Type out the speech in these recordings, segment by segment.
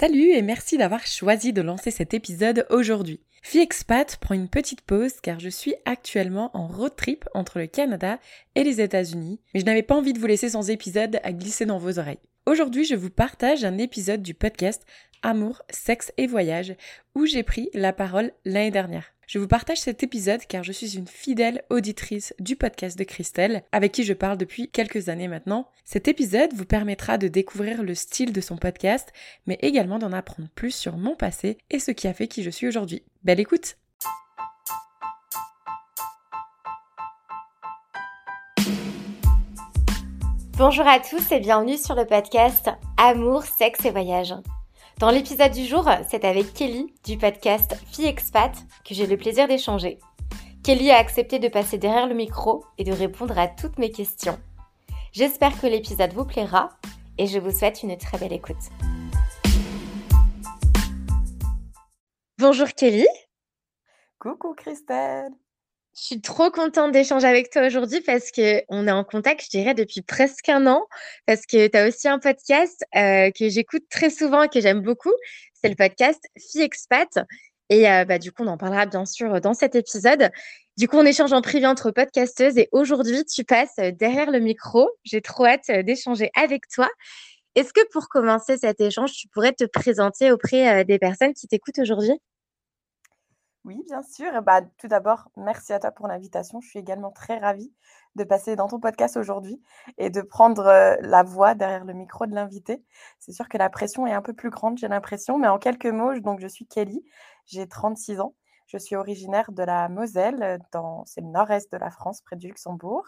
Salut et merci d'avoir choisi de lancer cet épisode aujourd'hui. Fille expat prend une petite pause car je suis actuellement en road trip entre le Canada et les États-Unis, mais je n'avais pas envie de vous laisser sans épisode à glisser dans vos oreilles. Aujourd'hui, je vous partage un épisode du podcast Amour, sexe et voyage où j'ai pris la parole l'année dernière. Je vous partage cet épisode car je suis une fidèle auditrice du podcast de Christelle, avec qui je parle depuis quelques années maintenant. Cet épisode vous permettra de découvrir le style de son podcast, mais également d'en apprendre plus sur mon passé et ce qui a fait qui je suis aujourd'hui. Belle écoute Bonjour à tous et bienvenue sur le podcast Amour, sexe et voyage. Dans l'épisode du jour, c'est avec Kelly du podcast Fille Expat que j'ai le plaisir d'échanger. Kelly a accepté de passer derrière le micro et de répondre à toutes mes questions. J'espère que l'épisode vous plaira et je vous souhaite une très belle écoute. Bonjour Kelly. Coucou Christelle. Je suis trop contente d'échanger avec toi aujourd'hui parce qu'on est en contact, je dirais, depuis presque un an, parce que tu as aussi un podcast euh, que j'écoute très souvent et que j'aime beaucoup. C'est le podcast Fille Expat. Et euh, bah, du coup, on en parlera bien sûr dans cet épisode. Du coup, on échange en privé entre podcasteuses et aujourd'hui, tu passes derrière le micro. J'ai trop hâte d'échanger avec toi. Est-ce que pour commencer cet échange, tu pourrais te présenter auprès euh, des personnes qui t'écoutent aujourd'hui? Oui, bien sûr. Bah, tout d'abord, merci à toi pour l'invitation. Je suis également très ravie de passer dans ton podcast aujourd'hui et de prendre la voix derrière le micro de l'invité. C'est sûr que la pression est un peu plus grande, j'ai l'impression, mais en quelques mots, donc je suis Kelly, j'ai 36 ans. Je suis originaire de la Moselle, dans, c'est le nord-est de la France, près du Luxembourg.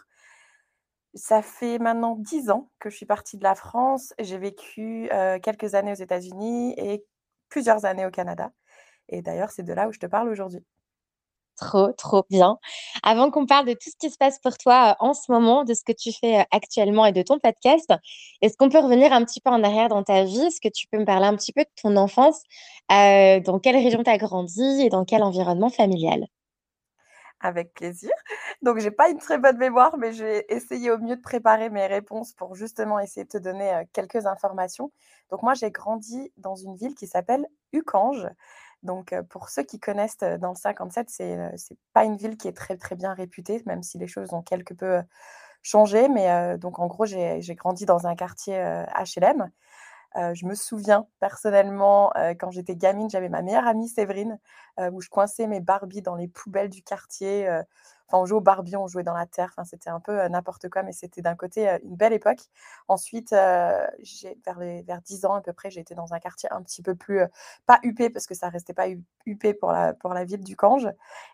Ça fait maintenant 10 ans que je suis partie de la France. J'ai vécu quelques années aux États-Unis et plusieurs années au Canada. Et d'ailleurs, c'est de là où je te parle aujourd'hui. Trop, trop bien. Avant qu'on parle de tout ce qui se passe pour toi en ce moment, de ce que tu fais actuellement et de ton podcast, est-ce qu'on peut revenir un petit peu en arrière dans ta vie? Est-ce que tu peux me parler un petit peu de ton enfance Dans quelle région tu as grandi et dans quel environnement familial? Avec plaisir. Donc, j'ai pas une très bonne mémoire, mais j'ai essayé au mieux de préparer mes réponses pour justement essayer de te donner quelques informations. Donc, moi, j'ai grandi dans une ville qui s'appelle Ucange. Donc, pour ceux qui connaissent dans le 57, c'est n'est pas une ville qui est très, très bien réputée, même si les choses ont quelque peu changé. Mais donc, en gros, j'ai grandi dans un quartier HLM. je me souviens personnellement, quand j'étais gamine, j'avais ma meilleure amie Séverine, où je coinçais mes Barbies dans les poubelles du quartier. On jouait au Barbie, on jouait dans la terre. C'était un peu n'importe quoi, mais c'était d'un côté une belle époque. Ensuite, j'ai, vers, les, vers 10 ans à peu près, j'étais dans un quartier un petit peu plus, pas huppé, parce que ça restait pas huppé pour la, pour la ville du Cange.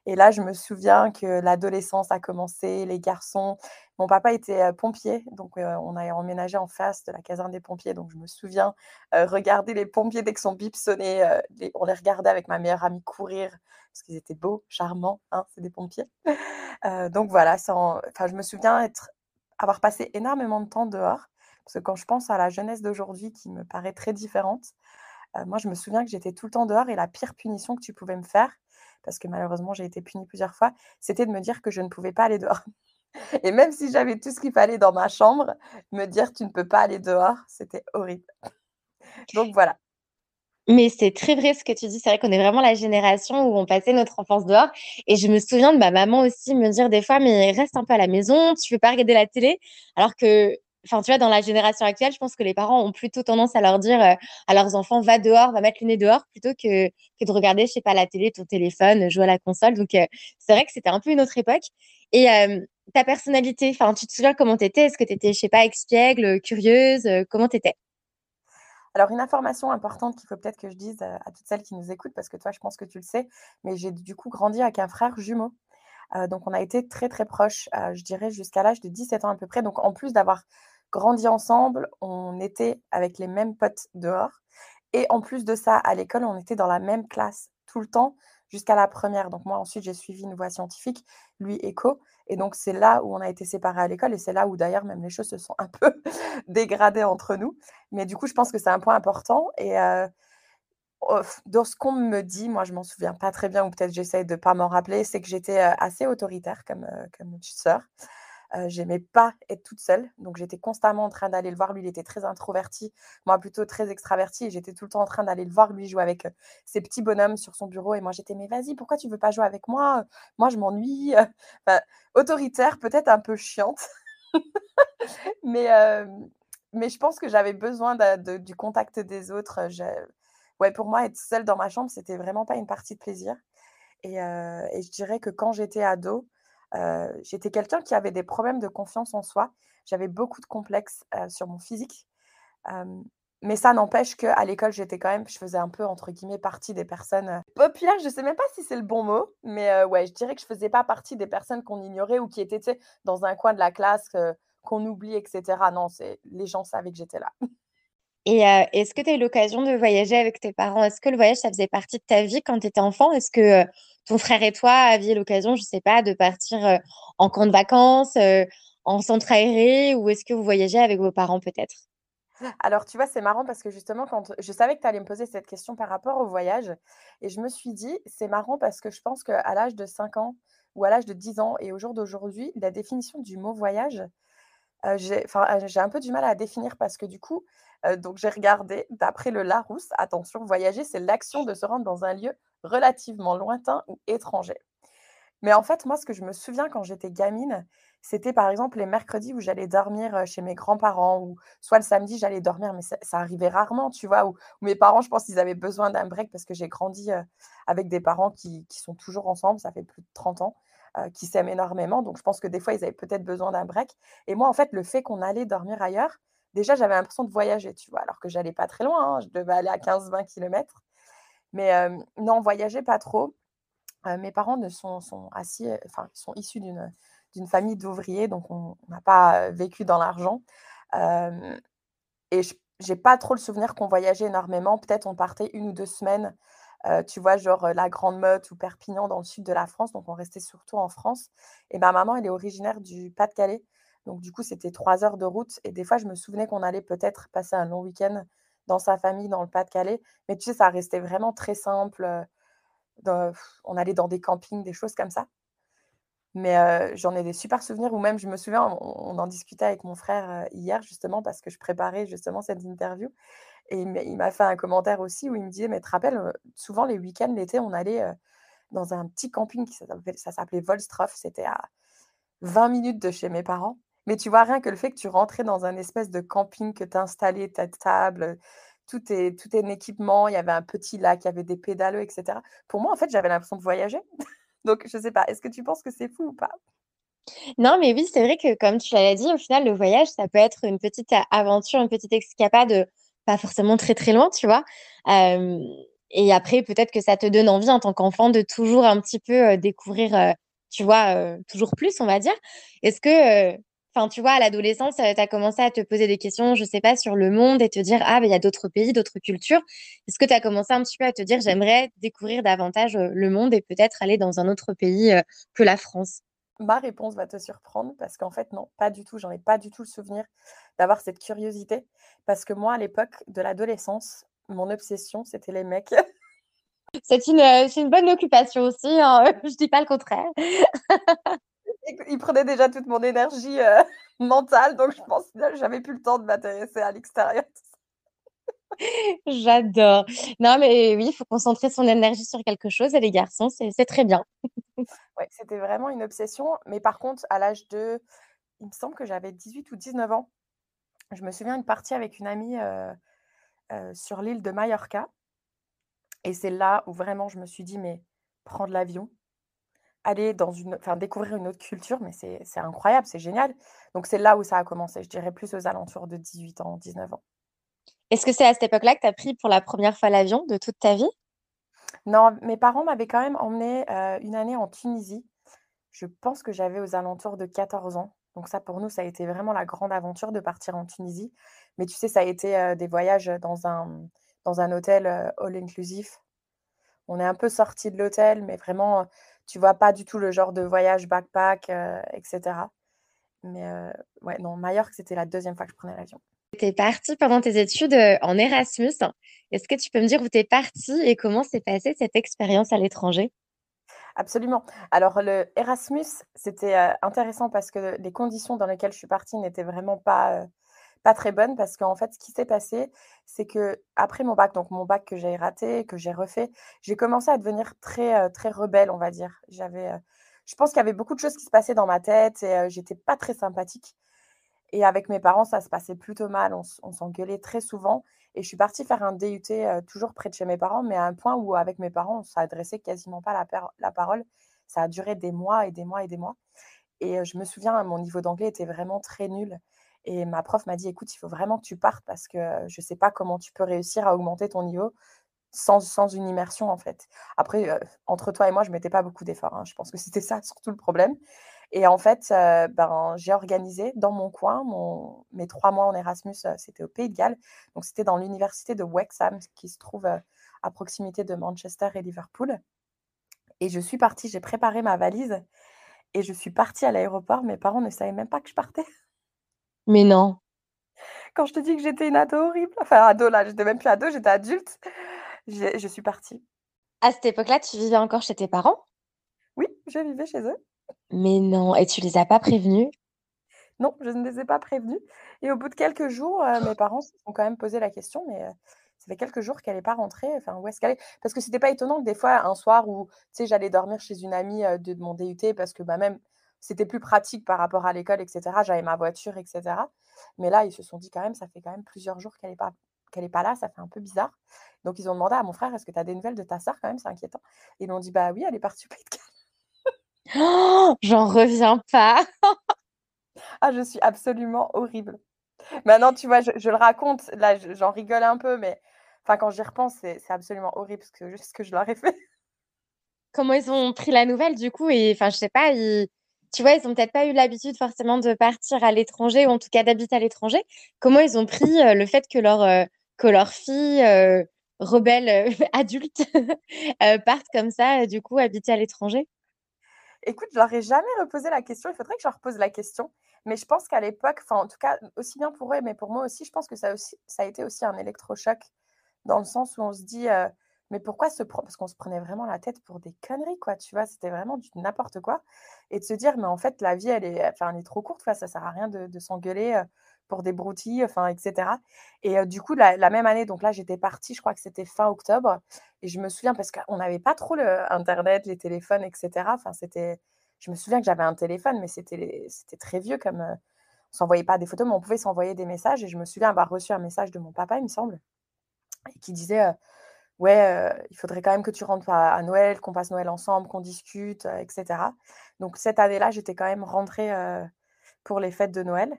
Et là, je me souviens que l'adolescence a commencé, les garçons. Mon papa était pompier, donc on a emménagé en face de la caserne des pompiers. Donc je me souviens regarder les pompiers dès que son bip sonnait. on les regardait avec ma meilleure amie courir parce qu'ils étaient beaux, charmants, hein, c'est des pompiers. donc voilà, enfin, je me souviens être, avoir passé énormément de temps dehors, parce que quand je pense à la jeunesse d'aujourd'hui qui me paraît très différente, moi je me souviens que j'étais tout le temps dehors et la pire punition que tu pouvais me faire, parce que malheureusement j'ai été punie plusieurs fois, c'était de me dire que je ne pouvais pas aller dehors. Et même si j'avais tout ce qu'il fallait dans ma chambre, me dire tu ne peux pas aller dehors, c'était horrible. Donc voilà, mais c'est très vrai ce que tu dis. C'est vrai qu'on est vraiment la génération où on passait notre enfance dehors. Et je me souviens de ma maman aussi me dire des fois, mais reste un peu à la maison, tu veux pas regarder la télé? Alors que, enfin, tu vois, dans la génération actuelle, je pense que les parents ont plutôt tendance à leur dire euh, à leurs enfants, va dehors, va mettre le nez dehors, plutôt que, de regarder, je sais pas, la télé, ton téléphone, jouer à la console. Donc, euh, c'est vrai que c'était un peu une autre époque. Et euh, ta personnalité, enfin, tu te souviens comment tu étais Est-ce que tu étais, je sais pas, expiègle, curieuse Comment tu étais alors, une information importante qu'il faut peut-être que je dise à, toutes celles qui nous écoutent, parce que toi, je pense que tu le sais, mais j'ai du coup grandi avec un frère jumeau. donc, on a été très, très proches, je dirais, jusqu'à l'âge de 17 ans à peu près. Donc, en plus d'avoir grandi ensemble, on était avec les mêmes potes dehors. Et en plus de ça, à l'école, on était dans la même classe tout le temps jusqu'à la première. Donc moi, ensuite, j'ai suivi une voie scientifique, lui, éco. Et donc, c'est là où on a été séparés à l'école et c'est là où d'ailleurs même les choses se sont un peu dégradées entre nous. Mais du coup, je pense que c'est un point important. Et euh, dans ce qu'on me dit, moi, je m'en souviens pas très bien ou peut-être j'essaie de pas m'en rappeler, c'est que j'étais assez autoritaire comme, comme sœur. J'aimais pas être toute seule, donc j'étais constamment en train d'aller le voir. Lui, il était très introverti, moi plutôt très extraverti, et j'étais tout le temps en train d'aller le voir. Lui jouer avec ses petits bonhommes sur son bureau, et moi j'étais mais vas-y, pourquoi tu veux pas jouer avec moi? Moi, je m'ennuie. autoritaire, peut-être un peu chiante, mais mais je pense que j'avais besoin du contact des autres. Ouais, pour moi, être seule dans ma chambre, c'était vraiment pas une partie de plaisir. Et, et je dirais que quand j'étais ado, j'étais quelqu'un qui avait des problèmes de confiance en soi. J'avais beaucoup de complexes sur mon physique. mais ça n'empêche qu'à l'école, j'étais quand même, je faisais un peu, entre guillemets, partie des personnes populaires. Je ne sais même pas si c'est le bon mot, mais ouais, je dirais que je ne faisais pas partie des personnes qu'on ignorait ou qui étaient dans un coin de la classe, qu'on oublie, etc. Non, les gens savaient que j'étais là. Et est-ce que tu as eu l'occasion de voyager avec tes parents? Est-ce que le voyage, ça faisait partie de ta vie quand tu étais enfant? Est-ce que ton frère et toi aviez l'occasion, je ne sais pas, de partir en camp de vacances, en centre aéré, ou est-ce que vous voyagez avec vos parents peut-être? Alors, tu vois, c'est marrant parce que justement, quand je savais que tu allais me poser cette question par rapport au voyage, et je me suis dit, c'est marrant parce que je pense qu'à l'âge de 5 ans ou à l'âge de 10 ans et au jour d'aujourd'hui, la définition du mot voyage, j'ai un peu du mal à définir parce que du coup, donc j'ai regardé d'après le Larousse, attention, voyager, c'est l'action de se rendre dans un lieu relativement lointain ou étranger. Mais en fait, moi, ce que je me souviens quand j'étais gamine, c'était par exemple les mercredis où j'allais dormir chez mes grands-parents, ou soit le samedi, j'allais dormir, mais ça, arrivait rarement, tu vois, où, mes parents, je pense qu'ils avaient besoin d'un break parce que j'ai grandi avec des parents qui, qui, sont toujours ensemble, ça fait plus de 30 ans, qui s'aiment énormément. Donc, je pense que des fois, ils avaient peut-être besoin d'un break. Et moi, en fait, le fait qu'on allait dormir ailleurs, déjà, j'avais l'impression de voyager, tu vois, alors que j'allais pas très loin, hein, je devais aller à 15-20 km. Mais non, voyager pas trop. mes parents sont, enfin, sont issus d'une, d'une famille d'ouvriers, donc on n'a pas vécu dans l'argent. et je n'ai pas trop le souvenir qu'on voyageait énormément. Peut-être on partait une ou deux semaines, tu vois, genre la Grande Motte ou Perpignan dans le sud de la France. Donc on restait surtout en France. Et ma maman, elle est originaire du Pas-de-Calais. Donc, du coup, c'était trois heures de route. Et des fois, je me souvenais qu'on allait peut-être passer un long week-end dans sa famille, dans le Pas-de-Calais. Mais tu sais, ça restait vraiment très simple. on allait dans des campings, des choses comme ça. Mais j'en ai des super souvenirs, ou même, je me souviens, on, en discutait avec mon frère hier, justement, parce que je préparais justement cette interview. Et il m'a fait un commentaire aussi où il me disait, mais tu te rappelles, souvent les week-ends, l'été, on allait dans un petit camping, qui ça s'appelait Volstroff, c'était à 20 minutes de chez mes parents. Mais tu vois, rien que le fait que tu rentrais dans un espèce de camping, que tu installé ta table, tout est, tout est un équipement, il y avait un petit lac, il y avait des pédalos, etc. Pour moi, en fait, j'avais l'impression de voyager. Donc, je ne sais pas, est-ce que tu penses que c'est fou ou pas? Non, mais oui, c'est vrai que comme tu l'as dit, au final, le voyage, ça peut être une petite aventure, une petite escapade, pas forcément très très loin, tu vois. et après, peut-être que ça te donne envie en tant qu'enfant de toujours un petit peu découvrir, tu vois, toujours plus, on va dire. Est-ce que Enfin, tu vois, à l'adolescence, tu as commencé à te poser des questions, je sais pas, sur le monde et te dire, ah, ben, il y a d'autres pays, d'autres cultures. Est-ce que tu as commencé un petit peu à te dire, j'aimerais découvrir davantage le monde et peut-être aller dans un autre pays que la France Ma réponse va te surprendre parce qu'en fait, non, pas du tout. J'en ai pas du tout le souvenir d'avoir cette curiosité. Parce que moi, à l'époque de l'adolescence, mon obsession, c'était les mecs. C'est une, une bonne occupation aussi, hein. je dis pas le contraire. il prenait déjà toute mon énergie euh, mentale, donc je pense que j'avais plus le temps de m'intéresser à l'extérieur. J'adore. Non, mais oui, il faut concentrer son énergie sur quelque chose et les garçons, c'est très bien. ouais, c'était vraiment une obsession. Mais par contre, à l'âge de, il me semble que j'avais 18 ou 19 ans, je me souviens une partie avec une amie euh, euh, sur l'île de Mallorca. Et c'est là où vraiment je me suis dit, mais prendre l'avion, aller dans une, enfin découvrir une autre culture, mais c'est incroyable, c'est génial. Donc c'est là où ça a commencé, je dirais plus aux alentours de 18 ans, 19 ans. Est-ce que c'est à cette époque-là que tu as pris pour la première fois l'avion de toute ta vie? Non, mes parents m'avaient quand même emmené une année en Tunisie. Je pense que j'avais aux alentours de 14 ans. Donc ça, pour nous, ça a été vraiment la grande aventure de partir en Tunisie. Mais tu sais, ça a été des voyages dans un, dans un hôtel all inclusif. On est un peu sorti de l'hôtel, mais vraiment tu vois pas du tout le genre de voyage backpack, etc. Mais ouais, non, Majorque, c'était la deuxième fois que je prenais l'avion. Tu es partie pendant tes études en Erasmus. Est-ce que tu peux me dire où tu es partie et comment s'est passée cette expérience à l'étranger? Absolument. Alors le Erasmus, c'était, heu, intéressant parce que les conditions dans lesquelles je suis partie n'étaient vraiment pas, heu, pas très bonnes parce qu'en fait, ce qui s'est passé, c'est qu'après mon bac, donc mon bac que j'ai raté, que j'ai refait, j'ai commencé à devenir très, heu, très rebelle, on va dire. J'avais, je pense qu'il y avait beaucoup de choses qui se passaient dans ma tête et j'étais pas très sympathique et avec mes parents, ça se passait plutôt mal. On on s'engueulait très souvent et je suis partie faire un DUT, heu, toujours près de chez mes parents, mais à un point où avec mes parents, on s'adressait quasiment pas la la parole. Ça a duré des mois et des mois et des mois et heu, je me souviens, mon niveau d'anglais était vraiment très nul et ma prof m'a dit: «Écoute, il faut vraiment que tu partes parce que, heu, je sais pas comment tu peux réussir à augmenter ton niveau sans une immersion, en fait». Après, entre toi et moi, je mettais pas beaucoup d'efforts, hein. Je pense que c'était ça surtout le problème et en fait, heu, ben, j'ai organisé dans mon coin mon mes 3 mois en Erasmus, heu, c'était au Pays de Galles. Donc c'était dans l'université de Wexham qui se trouve, heu, à proximité de Manchester et Liverpool et je suis partie, j'ai préparé ma valise et je suis partie à l'aéroport. Mes parents ne savaient même pas que je partais. Mais non. Quand je te dis que j'étais une ado horrible, enfin ado là, j'étais même plus ado, j'étais adulte. Je suis partie. À cette époque-là, tu vivais encore chez tes parents? Oui, je vivais chez eux. Mais non et tu les as pas prévenus? Non, je ne les ai pas prévenus et au bout de quelques jours, heu, mes parents se sont quand même posé la question, mais heu, ça fait quelques jours qu'elle est pas rentrée, enfin où est-ce qu'elle est? Parce que c'était pas étonnant que des fois, un soir où, tu j'allais dormir chez une amie, heu, de mon DUT parce que, bah, même c'était plus pratique par rapport à l'école et cetera. J'avais ma voiture et cetera. Mais là, ils se sont dit quand même: «Ça fait quand même plusieurs jours qu'elle est pas là, ça fait un peu bizarre». Donc ils ont demandé à mon frère: «Est-ce que tu as des nouvelles de ta sœur quand même? C'est inquiétant». Ils m'ont dit: «Bah oui, elle est partie Galles». J'en reviens pas. Ah, je suis absolument horrible. Maintenant, tu vois, je je le raconte, là, je j'en rigole un peu, mais enfin, quand j'y repense, c'est absolument horrible ce que ce que je leur ai fait. Comment ils ont pris la nouvelle du coup? Et enfin, je sais pas, ils tu vois, ils ont peut-être pas eu l'habitude forcément de partir à l'étranger ou en tout cas d'habiter à l'étranger. Comment ils ont pris, heu, le fait que leur, heu, que leur fille, heu, rebelle, adulte, heu, parte comme ça, du coup habiter à l'étranger? Écoute, je leur ai jamais reposé la question, il faudrait que je leur repose la question, mais je pense qu'à l'époque, enfin, en tout cas, aussi bien pour eux, mais pour moi aussi, je pense que ça a été aussi un électrochoc dans le sens où on se dit, «Mais pourquoi se prend» parce qu'on se prenait vraiment la tête pour des conneries, quoi, tu vois? C'était vraiment du n'importe quoi et de se dire: «Mais en fait, la vie, elle est enfin, elle est trop courte, quoi, ça sert à rien de s'engueuler, pour des broutilles», enfin et cetera et du coup, la même année, donc là, j'étais partie, je crois que c'était fin octobre et je me souviens parce qu'on n'avait pas trop le internet, les téléphones et cetera. Enfin, c'était je me souviens que j'avais un téléphone, mais c'était très vieux comme, heu, on s'envoyait pas des photos, mais on pouvait s'envoyer des messages et je me souviens avoir reçu un message de mon papa, il me semble qui disait, «Ouais, il faudrait quand même que tu rentres à Noël, qu'on passe Noël ensemble, qu'on discute, heu» et cetera. Donc cette année-là, j'étais quand même rentrée, pour les fêtes de Noël.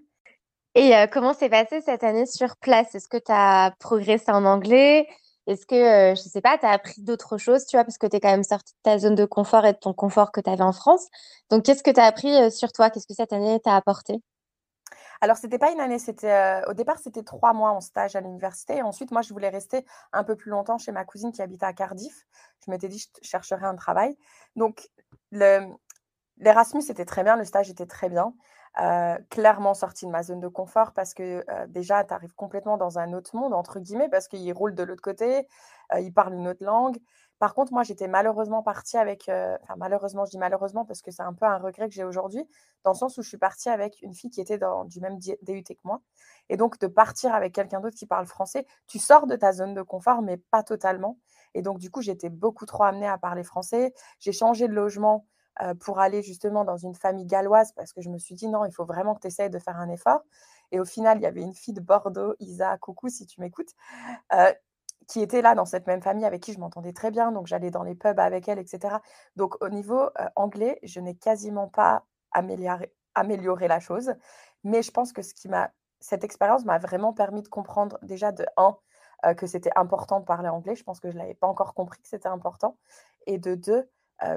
Et heu, comment s'est passée cette année sur place? Est-ce que tu as progressé en anglais? Est-ce que, heu, je sais pas, tu as appris d'autres choses, tu vois? Parce que tu es quand même sortie de ta zone de confort et de ton confort que tu avais en France. Donc qu'est-ce que tu as appris, heu, sur toi? Qu'est-ce que cette année t'a apporté? Alors c'était pas une année, c'était, au départ, c'était 3 mois en stage à l'université ensuite moi, je voulais rester un peu plus longtemps chez ma cousine qui habitait à Cardiff. Je m'étais dit: «Je chercherai un travail». Donc le l'Erasmus, était très bien, le stage était très bien. Heu, clairement sortie de ma zone de confort parce que, heu, déjà, tu arrives complètement dans un «autre monde» entre guillemets parce qu'ils roulent de l'autre côté, heu, ils parlent une autre langue. Par contre, moi, j'étais malheureusement partie avec, enfin malheureusement, je dis malheureusement parce que c'est un peu un regret que j'ai aujourd'hui, dans le sens où je suis partie avec une fille qui était dans du même DUT que moi et donc de partir avec quelqu'un d'autre qui parle français, tu sors de ta zone de confort, mais pas totalement et donc du coup, j'étais beaucoup trop amenée à parler français. J'ai changé de logement, heu, pour aller justement dans une famille galloise parce que je me suis dit: «Non, il faut vraiment que tu essayes de faire un effort» et au final, il y avait une fille de Bordeaux, Isa, coucou si tu m'écoutes, heu, qui était là dans cette même famille avec qui je m'entendais très bien, donc j'allais dans les pubs avec elle et cetera. Donc au niveau, heu, anglais, je n'ai quasiment pas amélioré la chose, mais je pense que ce qui m'a cette expérience m'a vraiment permis de comprendre déjà de 1, heu, que c'était important de parler anglais. Je pense que je l'avais pas encore compris que c'était important et de 2,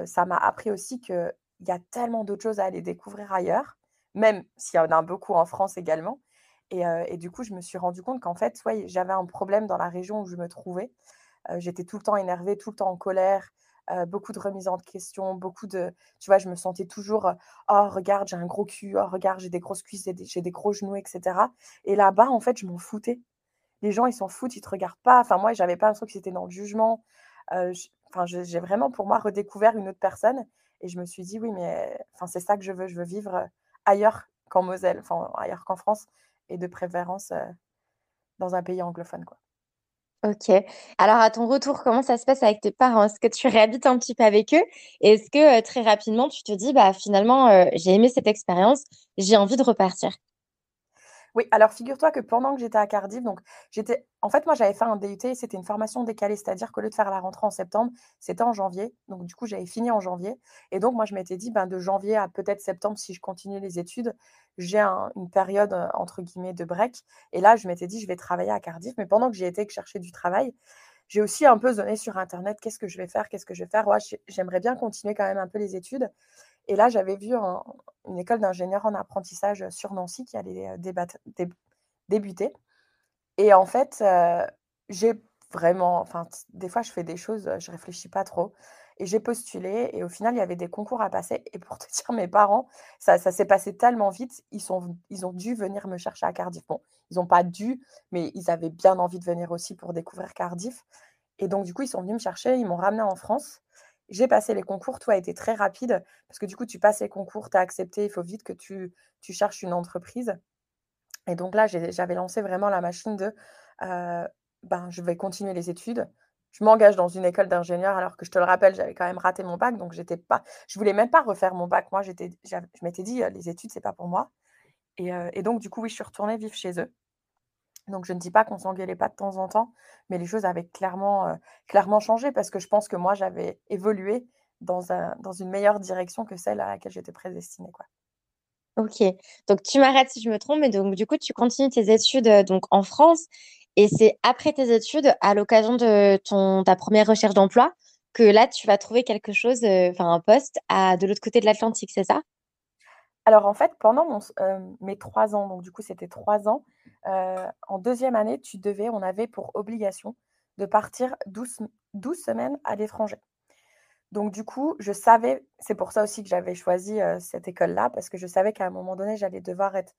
ça m'a appris aussi qu'il y a tellement d'autres choses à aller découvrir ailleurs, même s'il y en a beaucoup en France également et du coup, je me suis rendu compte qu'en fait, ouais, j'avais un problème dans la région où je me trouvais. J'étais tout le temps énervée, tout le temps en colère, beaucoup de remises en question, beaucoup de tu vois, je me sentais toujours, «Oh regarde, j'ai un gros cul. Oh regarde, j'ai des grosses cuisses, j'ai des gros genoux» et cetera et là-bas, en fait, je m'en foutais. Les gens, ils s'en foutent, ils te regardent pas. Enfin moi, j'avais pas l'impression qu'ils étaient dans le jugement. Enfin, j'ai vraiment pour moi redécouvert une autre personne et je me suis dit: «Oui, mais enfin, c'est ça que je veux, je veux vivre, ailleurs qu'en Moselle, enfin ailleurs qu'en France et de préférence, dans un pays anglophone, quoi». OK. Alors à ton retour, comment ça se passe avec tes parents? Est-ce que tu réhabites un petit peu avec eux? Est-ce que, heu, très rapidement, tu te dis: «Bah, finalement, j'ai aimé cette expérience, j'ai envie de repartir»? Oui, alors figure-toi que pendant que j'étais à Cardiff, donc j'étais en fait, moi, j'avais fait un DUT, c'était une formation décalée, c'est-à-dire qu'au lieu de faire la rentrée en septembre, c'était en janvier. Donc du coup, j'avais fini en janvier et donc moi, je m'étais dit, ben, de janvier à peut-être septembre, si je continue les études, j'ai un une période, heu, entre guillemets «de break» et là, je m'étais dit: «Je vais travailler à Cardiff». Mais pendant que j'y étais, que je cherchais du travail, j'ai aussi un peu zoné sur internet: «Qu'est-ce que je vais faire? Qu'est-ce que je vais faire?» j'aimerais bien continuer quand même un peu les études et là, j'avais vu un une école d'ingénieur en apprentissage, sur Nancy qui allait, dé débuter et en fait, heu, j'ai vraiment enfin, des fois, je fais des choses, je réfléchis pas trop et j'ai postulé et au final, il y avait des concours à passer et pour te dire, mes parents, ça ça s'est passé tellement vite, ils sont ils ont dû venir me chercher à Cardiff. Bon, ils ont pas dû, mais ils avaient bien envie de venir aussi pour découvrir Cardiff et donc du coup, ils sont venus me chercher, ils m'ont ramenée en France. J'ai passé les concours, tout a été très rapide parce que du coup, tu passes les concours, tu as accepté, il faut vite que tu cherches une entreprise et donc là, j'avais lancé vraiment la machine de, ben, je vais continuer les études. Je m'engage dans une école d'ingénieur alors que je te le rappelle, j'avais quand même raté mon bac, donc j'étais pas je voulais même pas refaire mon bac. Moi, j'étais je m'étais dit: «Heu, les études, c'est pas pour moi» et et donc du coup, oui, je suis retournée vivre chez eux. Donc je ne dis pas qu'on s'engueulait pas de temps en temps, mais les choses avaient clairement, clairement changé parce que je pense que moi, j'avais évolué dans un une meilleure direction que celle à laquelle j'étais prédestinée, quoi. OK. Donc tu m'arrêtes si je me trompe, mais donc du coup, tu continues tes études, heu, donc en France et c'est après tes études, à l'occasion de ton ta première recherche d'emploi, que là, tu vas trouver quelque chose, enfin un poste à de l'autre côté de l'Atlantique, c'est ça? Alors en fait, pendant hem, mes 3 ans, donc du coup, c'était 3 ans, heu, en deuxième année, tu devais on avait pour obligation de partir 12 sem 12 semaines à l'étranger. Donc du coup, je savais c'est pour ça aussi que j'avais choisi, heu, cette école-là, parce que je savais qu'à un moment donné, j'allais devoir être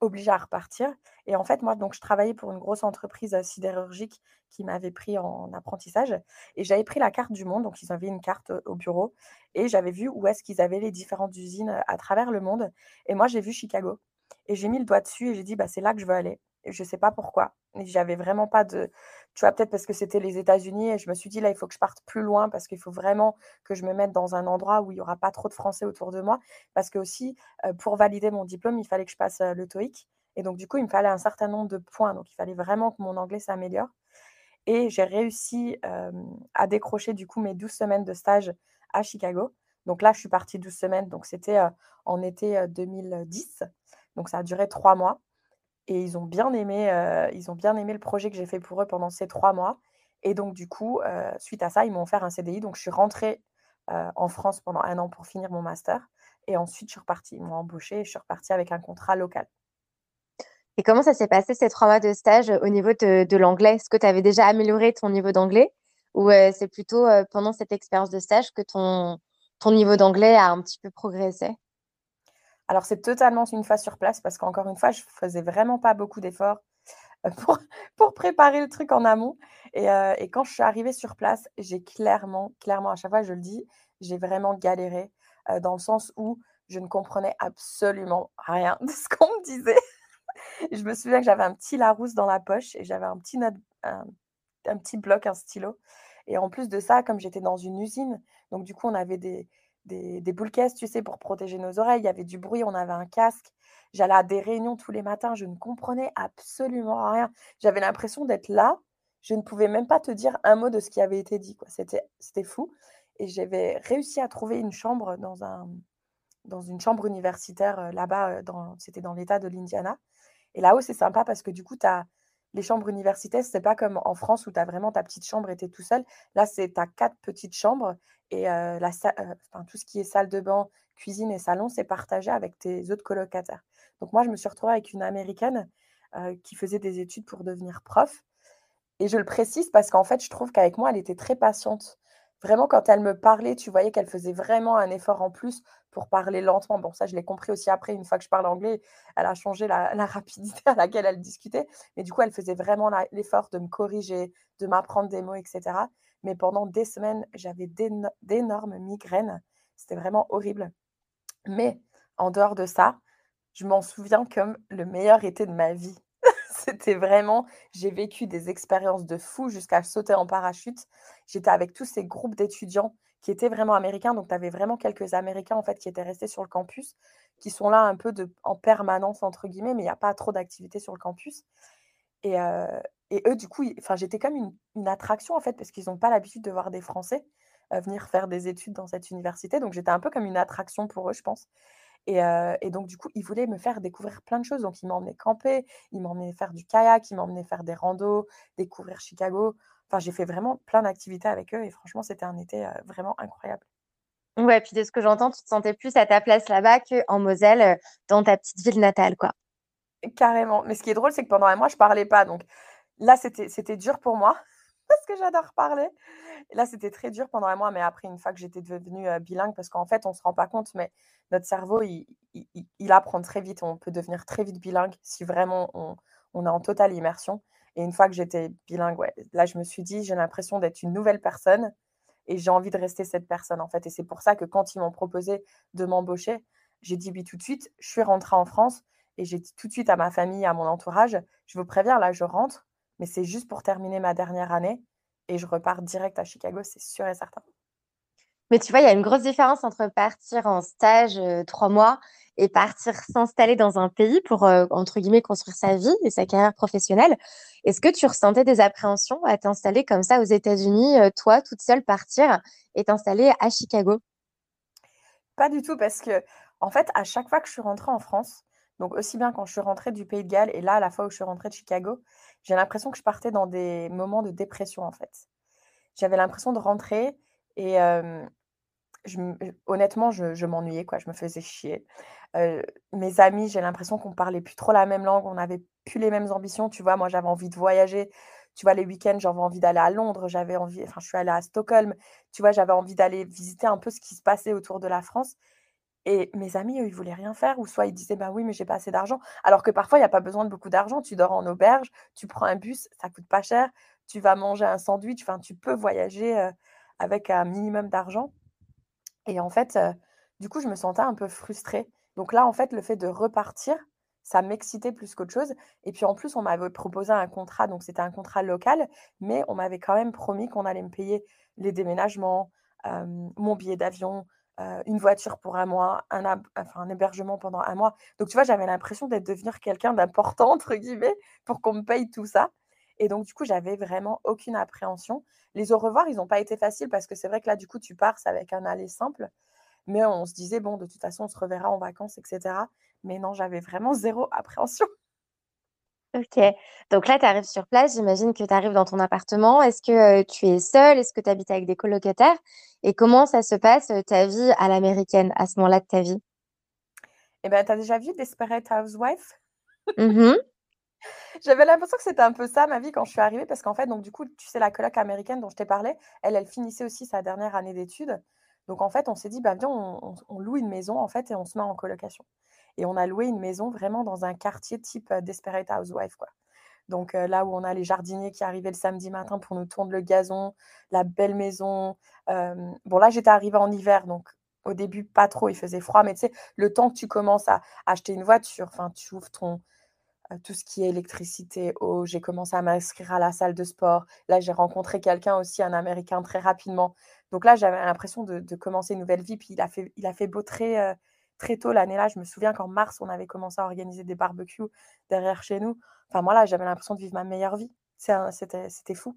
obligée à repartir et en fait, moi, donc je travaillais pour une grosse entreprise, heu, sidérurgique qui m'avait pris en apprentissage et j'avais pris la carte du monde, donc ils avaient une carte, au bureau et j'avais vu où est-ce qu'ils avaient les différentes usines, à travers le monde et moi, j'ai vu Chicago et j'ai mis le doigt dessus et j'ai dit: «Bah, c'est là que je veux aller» et je sais pas pourquoi j'avais vraiment pas de tu vois, peut-être parce que c'était les États-Unis et je me suis dit: «Là, il faut que je parte plus loin parce qu'il faut vraiment que je me mette dans un endroit où il y aura pas trop de Français autour de moi». Parce qu'aussi, heu, pour valider mon diplôme, il fallait que je passe, heu, le TOEIC et donc du coup, il me fallait un certain nombre de points, donc il fallait vraiment que mon anglais s'améliore. Et j'ai réussi, à décrocher du coup mes 12 semaines de stage à Chicago. Donc là, je suis partie 12 semaines, donc c'était, heu, en été, heu, 2010, donc ça a duré 3 mois et ils ont bien aimé, heu, ils ont bien aimé le projet que j'ai fait pour eux pendant ces 3 mois et donc du coup, heu, suite à ça, ils m'ont offert un CDI, donc je suis rentrée, heu, en France pendant un an pour finir mon master et ensuite je suis repartie. Ils m'ont embauchée et je suis repartie avec un contrat local. Et comment ça s'est passé ces 3 mois de stage, au niveau de l'anglais? Est-ce que tu avais déjà amélioré ton niveau d'anglais? Ou, c'est plutôt, pendant cette expérience de stage que ton ton niveau d'anglais a un petit peu progressé? Alors c'est totalement une fois sur place parce qu'encore une fois, je faisais vraiment pas beaucoup d'efforts, heu, pour préparer le truc en amont et heu et quand je suis arrivée sur place, j'ai clairement, clairement, à chaque fois je le dis, j'ai vraiment galéré, heu, dans le sens où je ne comprenais absolument rien de ce qu'on me disait. Je me souviens que j'avais un petit Larousse dans la poche et j'avais un petit un petit bloc, un stylo et en plus de ça, comme j'étais dans une usine, donc du coup, on avait des des des boules caisses, tu sais, pour protéger nos oreilles. Il y avait du bruit, on avait un casque. J'allais à des réunions tous les matins, je ne comprenais absolument rien. J'avais l'impression d'être là, je ne pouvais même pas te dire un mot de ce qui avait été dit, quoi. C'était fou et j'avais réussi à trouver une chambre dans un dans une chambre universitaire, heu, là-bas, heu, dans c'était dans l'État de l'Indiana et là-haut, c'est sympa parce que du coup, tu as les chambres universitaires, c'est pas comme en France où tu as vraiment ta petite chambre et tu es tout seul. Là, c'est tu 4 petites chambres et heu, la enfin, tout ce qui est salle de bain, cuisine et salon, c'est partagé avec tes autres colocataires. Donc moi, je me suis retrouvée avec une américaine, heu, qui faisait des études pour devenir prof et je le précise parce qu'en fait, je trouve qu'avec moi, elle était très patiente. Vraiment, quand elle me parlait, tu voyais qu'elle faisait vraiment un effort en plus pour parler lentement. Bon, ça, je l'ai compris aussi après, une fois que je parle anglais, elle a changé la, rapidité à laquelle elle discutait. Mais du coup, elle faisait vraiment l'effort de me corriger, de m'apprendre des mots, etc. Mais pendant des semaines, j'avais d'énormes migraines. C'était vraiment horrible. Mais en dehors de ça, je m'en souviens comme le meilleur été de ma vie. C'était vraiment, j'ai vécu des expériences de fou jusqu'à sauter en parachute. J'étais avec tous ces groupes d'étudiants qui étaient vraiment américains. Donc, tu avais vraiment quelques Américains en fait qui étaient restés sur le campus, qui sont là un peu en permanence, entre guillemets, mais il n'y a pas trop d'activité sur le campus. Et, euh, eux, du coup, enfin, j'étais comme une, une, attraction en fait, parce qu'ils n'ont pas l'habitude de voir des Français euh, venir faire des études dans cette université. Donc, j'étais un peu comme une attraction pour eux, je pense. Et, euh, et, donc, du coup, ils voulaient me faire découvrir plein de choses. Donc, ils m'emmenaient camper, ils m'emmenaient faire du kayak, ils m'emmenaient faire des randos, découvrir Chicago. Enfin, j'ai fait vraiment plein d'activités avec eux et franchement, c'était un été vraiment incroyable. Ouais, puis de ce que j'entends, tu te sentais plus à ta place là-bas qu'en Moselle, dans ta petite ville natale, quoi. Carrément. Mais ce qui est drôle, c'est que pendant un mois, je parlais pas. Donc là, c'était dur pour moi parce que j'adore parler. là, c'était très dur pendant un mois, mais après, une fois que j'étais devenue bilingue, parce qu'en fait, on ne se rend pas compte, mais notre cerveau, il, apprend très vite. On peut devenir très vite bilingue si vraiment on, on est en totale immersion. Et une fois que j'étais bilingue, là, je me suis dit, j'ai l'impression d'être une nouvelle personne et j'ai envie de rester cette personne, en fait. Et c'est pour ça que quand ils m'ont proposé de m'embaucher, j'ai dit oui tout de suite. Je suis rentrée en France et j'ai dit tout de suite à ma famille, à mon entourage, je vous préviens, là, je rentre, mais c'est juste pour terminer ma dernière année et je repars direct à Chicago, c'est sûr et certain. Mais tu vois, il y a une grosse différence entre partir en stage euh, trois mois et partir s'installer dans un pays pour, euh, entre guillemets, construire sa vie et sa carrière professionnelle. Est-ce que tu ressentais des appréhensions à t'installer comme ça aux États-Unis, euh, toi, toute seule, partir et t'installer à Chicago? Pas du tout, parce que, en fait, à chaque fois que je suis rentrée en France, donc aussi bien quand je suis rentrée du Pays de Galles et là, à la fois où je suis rentrée de Chicago, j'ai l'impression que je partais dans des moments de dépression, en fait. J'avais l'impression de rentrer et honnêtement, je, m'ennuyais, quoi. Je me faisais chier. mes amis, j'ai l'impression qu'on parlait plus trop la même langue, on n'avait plus les mêmes ambitions. Tu vois, moi, j'avais envie de voyager. Tu vois, les week-ends, j'avais envie d'aller à Londres, j'avais envie, enfin, je suis allée à Stockholm. Tu vois, j'avais envie d'aller visiter un peu ce qui se passait autour de la France. Et mes amis, eux, ils voulaient rien faire, ou soit ils disaient, bah oui, mais j'ai pas assez d'argent. Alors que parfois, il n'y a pas besoin de beaucoup d'argent. Tu dors en auberge, tu prends un bus, ça coûte pas cher. Tu vas manger un sandwich, enfin, tu peux voyager avec un minimum d'argent. Et en fait, du coup, je me sentais un peu frustrée. Donc là, en fait, le fait de repartir, ça m'excitait plus qu'autre chose. Et puis en plus, on m'avait proposé un contrat, donc c'était un contrat local, mais on m'avait quand même promis qu'on allait me payer les déménagements, mon billet d'avion, une voiture pour un mois, un, enfin, un hébergement pendant un mois. Donc tu vois, j'avais l'impression d'être devenir quelqu'un d'important, entre guillemets, pour qu'on me paye tout ça. Et donc, du coup, j'avais vraiment aucune appréhension. Les au revoir, ils n'ont pas été faciles parce que c'est vrai que là, du coup, tu pars, avec un aller simple. Mais on se disait, bon, de toute façon, on se reverra en vacances, etc. Mais non, j'avais vraiment zéro appréhension. Ok. Donc là, tu arrives sur place. J'imagine que tu arrives dans ton appartement. Est-ce que tu es seule? Est-ce que tu habites avec des colocataires? Et comment ça se passe, ta vie à l'américaine, à ce moment-là de ta vie? Eh bien, tu as déjà vu Desperate Housewives? Mmh j'avais l'impression que c'était un peu ça ma vie quand je suis arrivée parce qu'en fait, donc du coup, tu sais, la coloc américaine dont je t'ai parlé, elle, elle finissait aussi sa dernière année d'études. Donc en fait, on s'est dit, bah viens, on, loue une maison en fait et on se met en colocation. Et on a loué une maison vraiment dans un quartier type Desperate Housewife, quoi. Donc euh, là où on a les jardiniers qui arrivaient le samedi matin pour nous tourner le gazon, la belle maison. bon là, j'étais arrivée en hiver, donc au début, pas trop, il faisait froid, mais tu sais, le temps que tu commences à acheter une voiture, enfin, tu ouvres ton, tout ce qui est électricité, eau. J'ai commencé à m'inscrire à la salle de sport. Là, j'ai rencontré quelqu'un aussi, un Américain, très rapidement. Donc là, j'avais l'impression de, commencer une nouvelle vie. Puis il a fait, il a fait beau très, très tôt l'année-là. Je me souviens qu'en mars, on avait commencé à organiser des barbecues derrière chez nous. Enfin, moi, là, j'avais l'impression de vivre ma meilleure vie. C'était fou.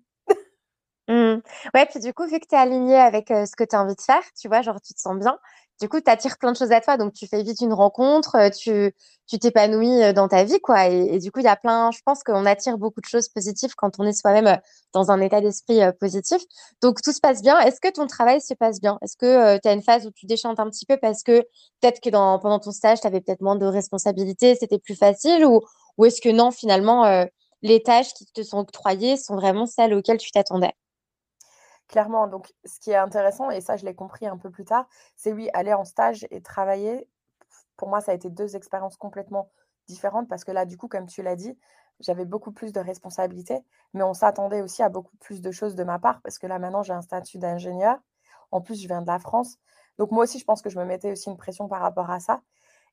Mmh. Ouais, puis du coup, vu que tu es aligné avec ce que tu as envie de faire, tu vois, genre tu te sens bien, du coup, tu attires plein de choses à toi. Donc, tu fais vite une rencontre, tu tu t'épanouis dans ta vie, quoi. Et, du coup, il y a plein, je pense qu'on attire beaucoup de choses positives quand on est soi-même dans un état d'esprit positif. Donc, tout se passe bien. Est-ce que ton travail se passe bien? Est-ce que tu as une phase où tu déchantes un petit peu parce que peut-être que dans, pendant ton stage, tu avais peut-être moins de responsabilités, c'était plus facile? Ou, ou est-ce que non, finalement, les tâches qui te sont octroyées sont vraiment celles auxquelles tu t'attendais? Clairement, donc ce qui est intéressant, et ça je l'ai compris un peu plus tard, c'est oui, aller en stage et travailler. Pour moi, ça a été deux expériences complètement différentes parce que là, du coup, comme tu l'as dit, j'avais beaucoup plus de responsabilités, mais on s'attendait aussi à beaucoup plus de choses de ma part parce que là, maintenant, j'ai un statut d'ingénieur. En plus, je viens de la France. Donc moi aussi, je pense que je me mettais aussi une pression par rapport à ça.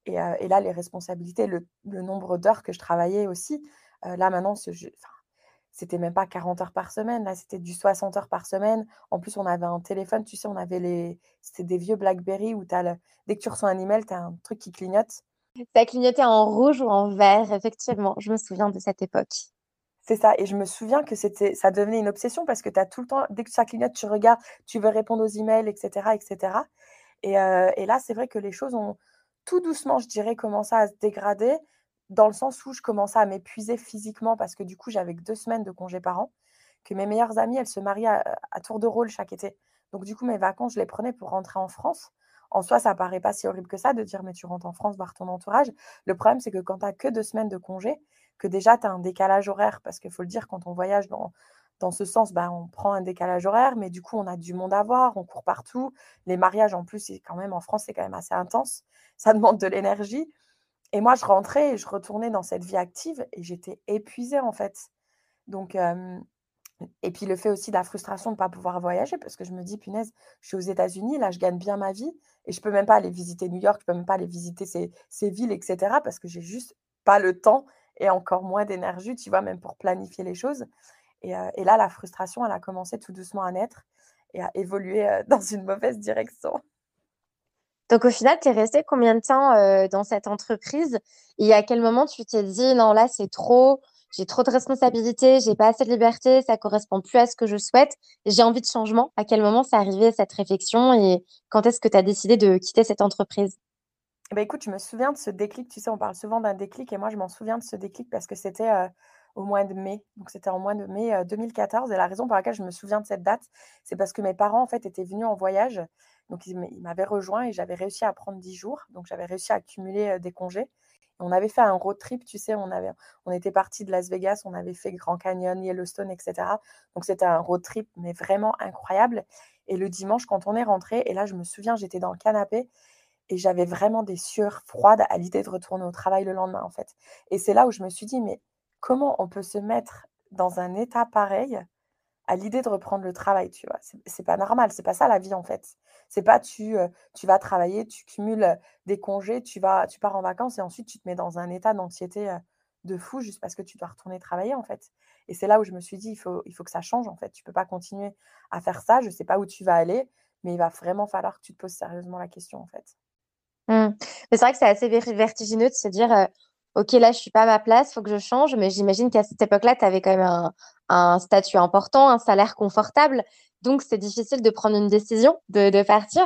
Et, euh, là, les responsabilités, le, nombre d'heures que je travaillais aussi. Euh, là, maintenant, ce, c'était même pas 40 heures par semaine, là, c'était du 60 heures par semaine. En plus, on avait un téléphone, tu sais, on avait les. C'était des vieux Blackberry où as le... dès que tu reçois un email, tu as un truc qui clignote. Ça clignotait en rouge ou en vert, effectivement. Je me souviens de cette époque. C'est ça. Et je me souviens que c'était, ça devenait une obsession parce que tu as tout le temps, dès que ça clignote, tu regardes, tu veux répondre aux emails, etc. etc. Et, euh, et là, c'est vrai que les choses ont tout doucement, je dirais, commencé à se dégrader dans le sens où je commençais à m'épuiser physiquement parce que du coup, j'avais deux semaines de congés par an, que mes meilleures amies, elles se mariaient à, tour de rôle chaque été. Donc du coup, mes vacances, je les prenais pour rentrer en France. En soi, ça paraît pas si horrible que ça de dire mais tu rentres en France voir ton entourage. Le problème, c'est que quand tu que deux semaines de congés, que déjà tu as un décalage horaire, parce qu'il faut le dire, quand on voyage dans, dans ce sens, bah, on prend un décalage horaire, mais du coup, on a du monde à voir, on court partout. Les mariages, en plus, quand même en France, c'est quand même assez intense. Ça demande de l'énergie. Et moi, je rentrais et je retournais dans cette vie active et j'étais épuisée en fait. Donc, et puis le fait aussi de la frustration de ne pas pouvoir voyager parce que je me dis, punaise, je suis aux États-Unis, là, je gagne bien ma vie et je peux même pas aller visiter New York, je peux même pas aller visiter ces, ces villes, etc. parce que j'ai juste pas le temps et encore moins d'énergie, tu vois, même pour planifier les choses. Et, là, la frustration, elle a commencé tout doucement à naître et à évoluer dans une mauvaise direction. Donc au final, tu es resté combien de temps euh, dans cette entreprise et à quel moment tu t'es dit non là c'est trop, j'ai trop de responsabilités, j'ai pas assez de liberté, ça correspond plus à ce que je souhaite, j'ai envie de changement. À quel moment c'est arrivé cette réflexion et quand est-ce que tu as décidé de quitter cette entreprise? Ben, écoute, je me souviens de ce déclic, tu sais, on parle souvent d'un déclic et moi je m'en souviens de ce déclic parce que c'était euh, au mois de mai. Donc c'était en mois de mai 2014 euh, et la raison pour laquelle je me souviens de cette date, c'est parce que mes parents en fait étaient venus en voyage donc, ils m'avaient rejoint et j'avais réussi à prendre 10 jours. Donc, j'avais réussi à accumuler des congés. on avait fait un road trip, tu sais, on, avait, on était parti de Las Vegas, on avait fait Grand Canyon, Yellowstone, etc. Donc, c'était un road trip, mais vraiment incroyable. Et le dimanche, quand on est rentré, et là, je me souviens, j'étais dans le canapé et j'avais vraiment des sueurs froides à l'idée de retourner au travail le lendemain, en fait. Et c'est là où je me suis dit, mais comment on peut se mettre dans un état pareil à l'idée de reprendre le travail, tu vois? C'est pas normal, c'est pas ça la vie en fait. C'est pas tu, tu vas travailler, tu cumules des congés, tu vas, tu pars en vacances et ensuite tu te mets dans un état d'anxiété de fou juste parce que tu dois retourner travailler en fait. Et c'est là où je me suis dit, il faut, que ça change en fait. Tu peux pas continuer à faire ça. Je sais pas où tu vas aller, mais il va vraiment falloir que tu te poses sérieusement la question en fait. Mmh. Mais c'est vrai que c'est assez vertigineux de se dire, ok, là, je suis pas à ma place, il faut que je change. Mais j'imagine qu'à cette époque-là, tu avais quand même un, statut important, un salaire confortable. Donc, c'est difficile de prendre une décision de, partir.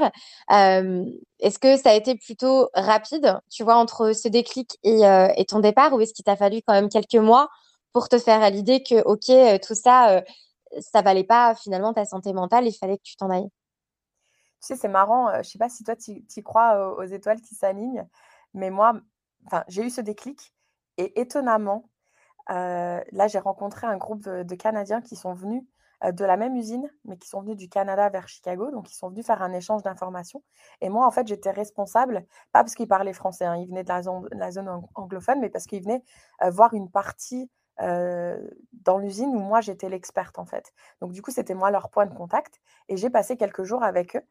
Euh, est-ce que ça a été plutôt rapide, tu vois, entre ce déclic et, euh, et ton départ, ou est-ce qu'il t'a fallu quand même quelques mois pour te faire l'idée que, ok, euh, tout ça, ça valait pas finalement ta santé mentale, il fallait que tu t'en ailles? Tu sais, c'est marrant, je sais pas si toi, tu y crois aux étoiles qui s'alignent, mais moi, j'ai eu ce déclic et étonnamment, euh, là, j'ai rencontré un groupe de, Canadiens qui sont venus euh, de la même usine, mais qui sont venus du Canada vers Chicago. Donc, ils sont venus faire un échange d'informations. Et moi, en fait, j'étais responsable, pas parce qu'ils parlaient français, hein, ils venaient de la zone, anglophone, mais parce qu'ils venaient euh, voir une partie dans l'usine où moi, j'étais l'experte, en fait. Donc, du coup, c'était moi leur point de contact. Et j'ai passé quelques jours avec eux.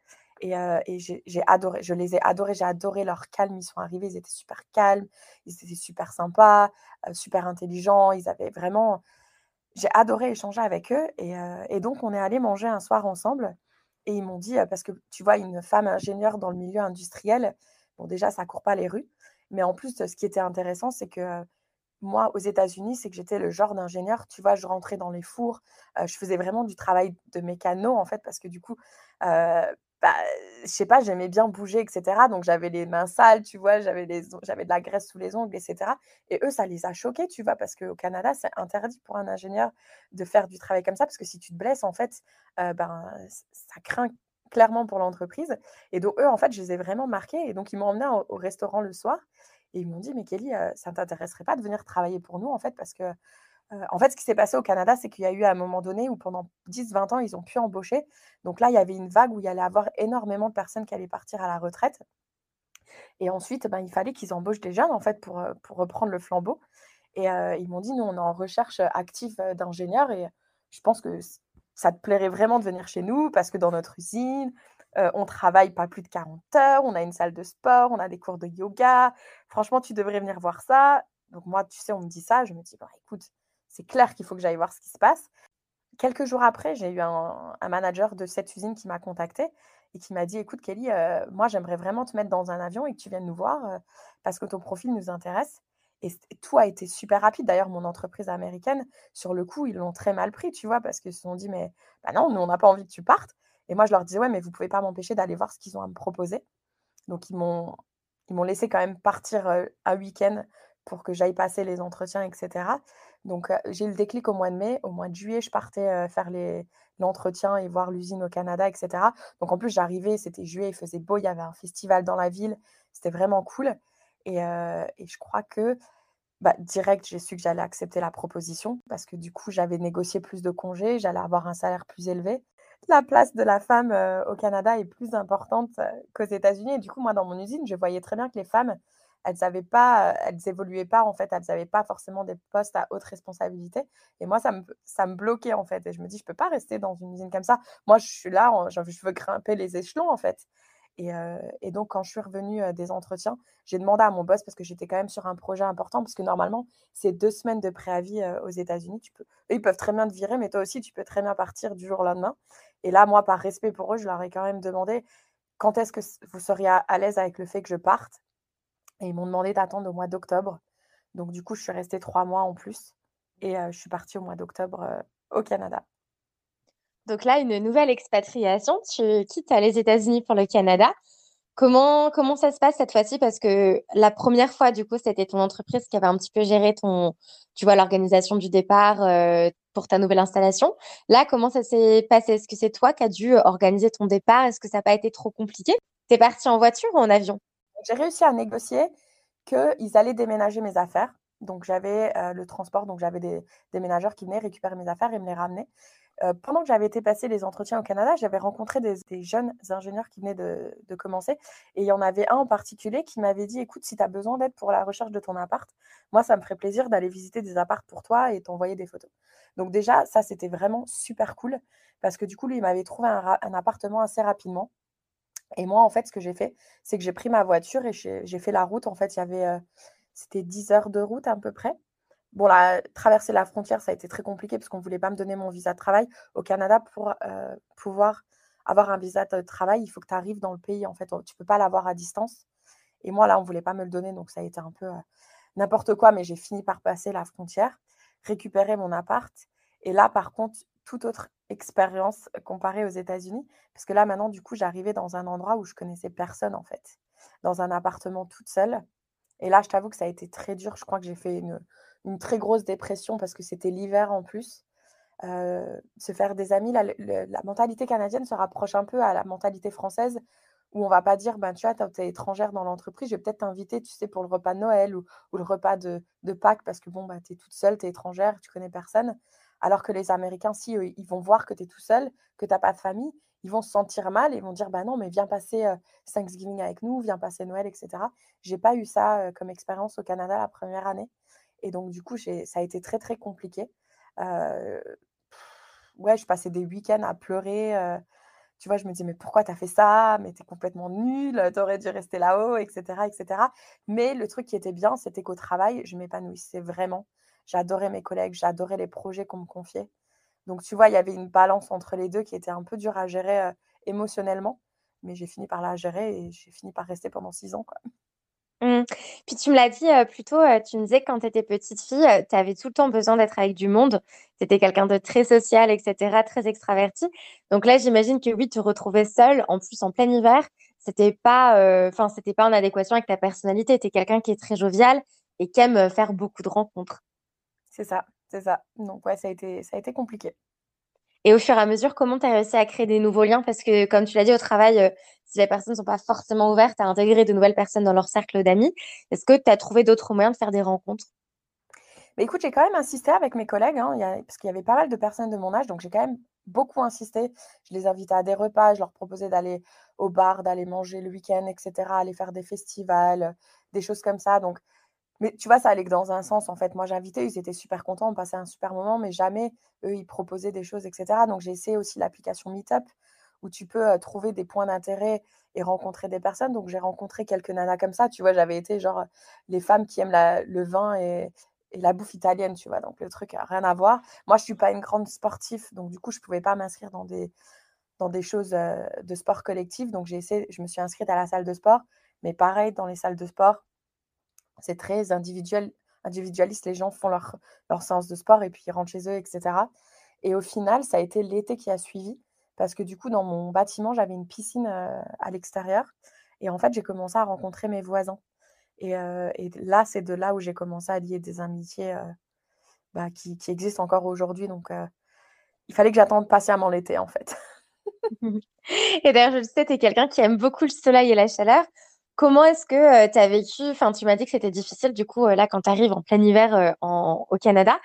Et, j'ai adoré, je les ai adorés, j'ai adoré leur calme. Ils sont arrivés, ils étaient super calmes, ils étaient super sympas, super intelligents. Ils avaient vraiment. J'ai adoré échanger avec eux. Et, donc, on est allé manger un soir ensemble. Et ils m'ont dit, parce que tu vois, une femme ingénieure dans le milieu industriel, bon, déjà, ça court pas les rues. Mais en plus, ce qui était intéressant, c'est que moi, aux États-Unis, c'est que j'étais le genre d'ingénieur, tu vois, je rentrais dans les fours, je faisais vraiment du travail de mécano, en fait, parce que du coup, bah, je sais pas, j'aimais bien bouger, etc. Donc j'avais les mains sales, tu vois, j'avais de la graisse sous les ongles, etc. Et eux, ça les a choqués, tu vois, parce qu'au Canada, c'est interdit pour un ingénieur de faire du travail comme ça, parce que si tu te blesses, en fait, euh, ben, ça craint clairement pour l'entreprise. Et donc eux, en fait, je les ai vraiment marqués. Et donc ils m'ont emmené au, restaurant le soir et ils m'ont dit, mais Kelly, euh, ça ne t'intéresserait pas de venir travailler pour nous, en fait, parce que en fait, ce qui s'est passé au Canada, c'est qu'il y a eu un moment donné où pendant 10-20 ans, ils ont pu embaucher. Donc là, il y avait une vague où il y allait avoir énormément de personnes qui allaient partir à la retraite. Et ensuite, ben, il fallait qu'ils embauchent des jeunes, en fait, pour, pour reprendre le flambeau. Et ils m'ont dit, nous, on est en recherche active d'ingénieurs et je pense que ça te plairait vraiment de venir chez nous parce que dans notre usine, on travaille pas plus de 40 heures, on a une salle de sport, on a des cours de yoga. Franchement, tu devrais venir voir ça. Donc moi, tu sais, on me dit ça, je me dis, écoute, c'est clair qu'il faut que j'aille voir ce qui se passe. Quelques jours après, j'ai eu un, manager de cette usine qui m'a contacté et qui m'a dit, écoute Kelly, moi j'aimerais vraiment te mettre dans un avion et que tu viennes nous voir parce que ton profil nous intéresse. Et tout a été super rapide. D'ailleurs, mon entreprise américaine, sur le coup, ils l'ont très mal pris, tu vois, parce qu'ils se sont dit, mais bah non, nous, on n'a pas envie que tu partes. Et moi, je leur disais, ouais, mais vous ne pouvez pas m'empêcher d'aller voir ce qu'ils ont à me proposer. Donc, ils m'ont, ils m'ont laissé quand même partir un week-end pour que j'aille passer les entretiens, etc. Donc, j'ai eu le déclic au mois de mai. Au mois de juillet, je partais faire l'entretien et voir l'usine au Canada, etc. Donc, en plus, j'arrivais, c'était juillet, il faisait beau, il y avait un festival dans la ville. C'était vraiment cool. Et, je crois que bah, direct, j'ai su que j'allais accepter la proposition parce que du coup, j'avais négocié plus de congés, j'allais avoir un salaire plus élevé. La place de la femme au Canada est plus importante qu'aux États-Unis. Et du coup, moi, dans mon usine, je voyais très bien que les femmes, elles n'avaient pas, elles pas en fait, elles n'avaient pas forcément des postes à haute responsabilité. Et moi, ça me, bloquait en fait. Et je me dis, je peux pas rester dans une usine comme ça. Moi, je suis là, je veux grimper les échelons en fait. Et, donc, quand je suis revenue des entretiens, j'ai demandé à mon boss, parce que j'étais quand même sur un projet important, parce que normalement, c'est deux semaines de préavis aux États-Unis. Tu ils peuvent très bien te virer, mais toi aussi, tu peux très bien partir du jour au lendemain. Et là, moi, par respect pour eux, je leur ai quand même demandé quand est-ce que vous seriez à, l'aise avec le fait que je parte. Et ils m'ont demandé d'attendre au mois d'octobre. Donc, du coup, je suis restée trois mois en plus. Et je suis partie au mois d'octobre au Canada. Donc là, une nouvelle expatriation, tu quittes les États-Unis pour le Canada. Comment, comment ça se passe cette fois-ci? Parce que la première fois, du coup, c'était ton entreprise qui avait un petit peu géré ton, tu vois, l'organisation du départ euh, pour ta nouvelle installation. Là, comment ça s'est passé? Est-ce que c'est toi qui as dû organiser ton départ? Est-ce que ça n'a pas été trop compliqué? Tu es parti en voiture ou en avion? J'ai réussi à négocier qu'ils allaient déménager mes affaires. Donc, j'avais euh, le transport, donc j'avais des déménageurs qui venaient récupérer mes affaires et me les ramener pendant que j'avais été passer les entretiens au Canada, j'avais rencontré des, jeunes ingénieurs qui venaient de, commencer. Et il y en avait un en particulier qui m'avait dit Écoute, si tu as besoin d'aide pour la recherche de ton appart, moi, ça me ferait plaisir d'aller visiter des apparts pour toi et t'envoyer des photos. Donc, déjà, ça, c'était vraiment super cool parce que du coup, lui, il m'avait trouvé un, appartement assez rapidement. Et moi, en fait, ce que j'ai fait, c'est que j'ai pris ma voiture et j'ai fait la route. En fait, il y avait, c'était 10 heures de route à peu près. Bon, la, traverser la frontière, ça a été très compliqué parce qu'on ne voulait pas me donner mon visa de travail. Au Canada, pour euh, pouvoir avoir un visa de travail, il faut que tu arrives dans le pays. En fait, tu ne peux pas l'avoir à distance. Et moi, là, on ne voulait pas me le donner, donc ça a été un peu euh, n'importe quoi, mais j'ai fini par passer la frontière, récupérer mon appart. Et là, par contre, toute autre expérience comparée aux États-Unis, parce que là, maintenant, du coup, j'arrivais dans un endroit où je connaissais personne, en fait, dans un appartement toute seule. Et là, je t'avoue que ça a été très dur. Je crois que j'ai fait une, très grosse dépression parce que c'était l'hiver en plus. se faire des amis, la, mentalité canadienne se rapproche un peu à la mentalité française où on va pas dire, ben, tu vois, tu es étrangère dans l'entreprise, je vais peut-être t'inviter, tu sais, pour le repas de Noël ou, le repas de, Pâques parce que bon, bah, tu es toute seule, tu es étrangère, tu connais personne. Alors que les Américains, si ils vont voir que tu es tout seul, que tu n'as pas de famille, ils vont se sentir mal et vont dire, bah non, mais viens passer Thanksgiving avec nous, viens passer Noël, etc. J'ai pas eu ça comme expérience au Canada la première année. Et donc, du coup, ça a été très, très compliqué. ouais, je passais des week-ends à pleurer. tu vois, je me disais, mais pourquoi tu as fait ça? Mais tu es complètement nul, tu aurais dû rester là-haut, etc., etc. Mais le truc qui était bien, c'était qu'au travail, je m'épanouissais vraiment. J'adorais mes collègues, j'adorais les projets qu'on me confiait. Donc, tu vois, il y avait une balance entre les deux qui était un peu dure à gérer émotionnellement. Mais j'ai fini par la gérer et j'ai fini par rester pendant six ans. Mmh. Puis tu me l'as dit euh, plus tôt, euh, tu me disais que quand tu étais petite fille, euh, tu avais tout le temps besoin d'être avec du monde. Tu étais quelqu'un de très social, etc., très extraverti. Donc là, j'imagine que oui, te retrouver seule, en plus en plein hiver, c'était pas, enfin, pas en adéquation avec ta personnalité. Tu es quelqu'un qui est très jovial et qui aime faire beaucoup de rencontres. C'est ça, c'est ça. Donc ouais, ça a été, ça a été compliqué. Et au fur et à mesure, comment tu as réussi à créer des nouveaux liens? Parce que, comme tu l'as dit, au travail, euh, si les personnes ne sont pas forcément ouvertes à intégrer de nouvelles personnes dans leur cercle d'amis, est-ce que tu as trouvé d'autres moyens de faire des rencontres? Mais écoute, j'ai quand même insisté avec mes collègues, hein, parce qu'il y avait pas mal de personnes de mon âge, donc j'ai quand même beaucoup insisté. Je les invitais à des repas, je leur proposais d'aller au bar, d'aller manger le week-end, etc., aller faire des festivals, des choses comme ça. Donc, mais tu vois, ça allait que dans un sens, en fait. Moi, j'invitais, ils étaient super contents, on passait un super moment, mais jamais, eux, ils proposaient des choses, etc. Donc, j'ai essayé aussi l'application Meetup, où tu peux trouver des points d'intérêt et rencontrer des personnes. Donc, j'ai rencontré quelques nanas comme ça. Tu vois, j'avais été genre les femmes qui aiment le vin et, la bouffe italienne, tu vois. Donc, le truc n'a rien à voir. Moi, je ne suis pas une grande sportive, donc du coup, je ne pouvais pas m'inscrire dans des, dans des choses de sport collectif. Donc, j'ai essayé, je me suis inscrite à la salle de sport. Mais pareil, dans les salles de sport, c'est très individuel, individualiste. Les gens font leur, leur séance de sport et puis ils rentrent chez eux, etc. Et au final, ça a été l'été qui a suivi parce que du coup, dans mon bâtiment, j'avais une piscine à l'extérieur. Et en fait, j'ai commencé à rencontrer mes voisins. Et, là, c'est de là où j'ai commencé à lier des amitiés bah, qui, existent encore aujourd'hui. Donc, il fallait que j'attende patiemment l'été, en fait. et d'ailleurs, je le sais, tu es quelqu'un qui aime beaucoup le soleil et la chaleur. Comment est-ce que tu as vécu Enfin, tu m'as dit que c'était difficile, du coup, là, quand tu arrives en plein hiver au Canada.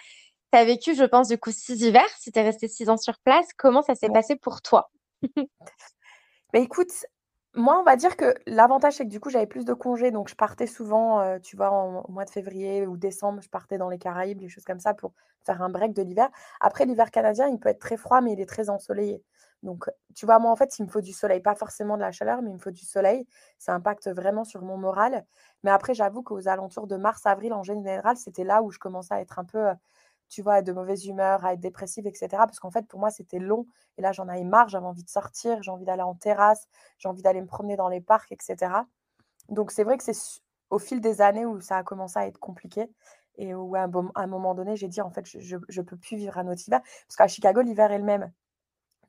Tu as vécu, je pense, du coup, six hivers, si tu es resté six ans sur place. Comment ça s'est passé pour toi? Bah, Écoute, moi, on va dire que l'avantage, c'est que du coup, j'avais plus de congés. Donc, je partais souvent, euh, tu vois, au mois de février ou décembre, je partais dans les Caraïbes, des choses comme ça, pour faire un break de l'hiver. Après, l'hiver canadien, il peut être très froid, mais il est très ensoleillé. Donc, tu vois, moi, en fait, il me faut du soleil. Pas forcément de la chaleur, mais il me faut du soleil. Ça impacte vraiment sur mon moral. Mais après, j'avoue qu'aux alentours de mars, avril, en général, c'était là où je commençais à être un peu euh, tu vois, de mauvaise humeur, à être dépressive, etc. Parce qu'en fait, pour moi, c'était long. Et là, j'en avais marre, j'avais envie de sortir, j'ai envie d'aller en terrasse, j'ai envie d'aller me promener dans les parcs, etc. Donc, c'est vrai que c'est au fil des années où ça a commencé à être compliqué et où à un, moment donné, j'ai dit, en fait, je ne peux plus vivre un autre hiver. Parce qu'à Chicago, l'hiver est le même.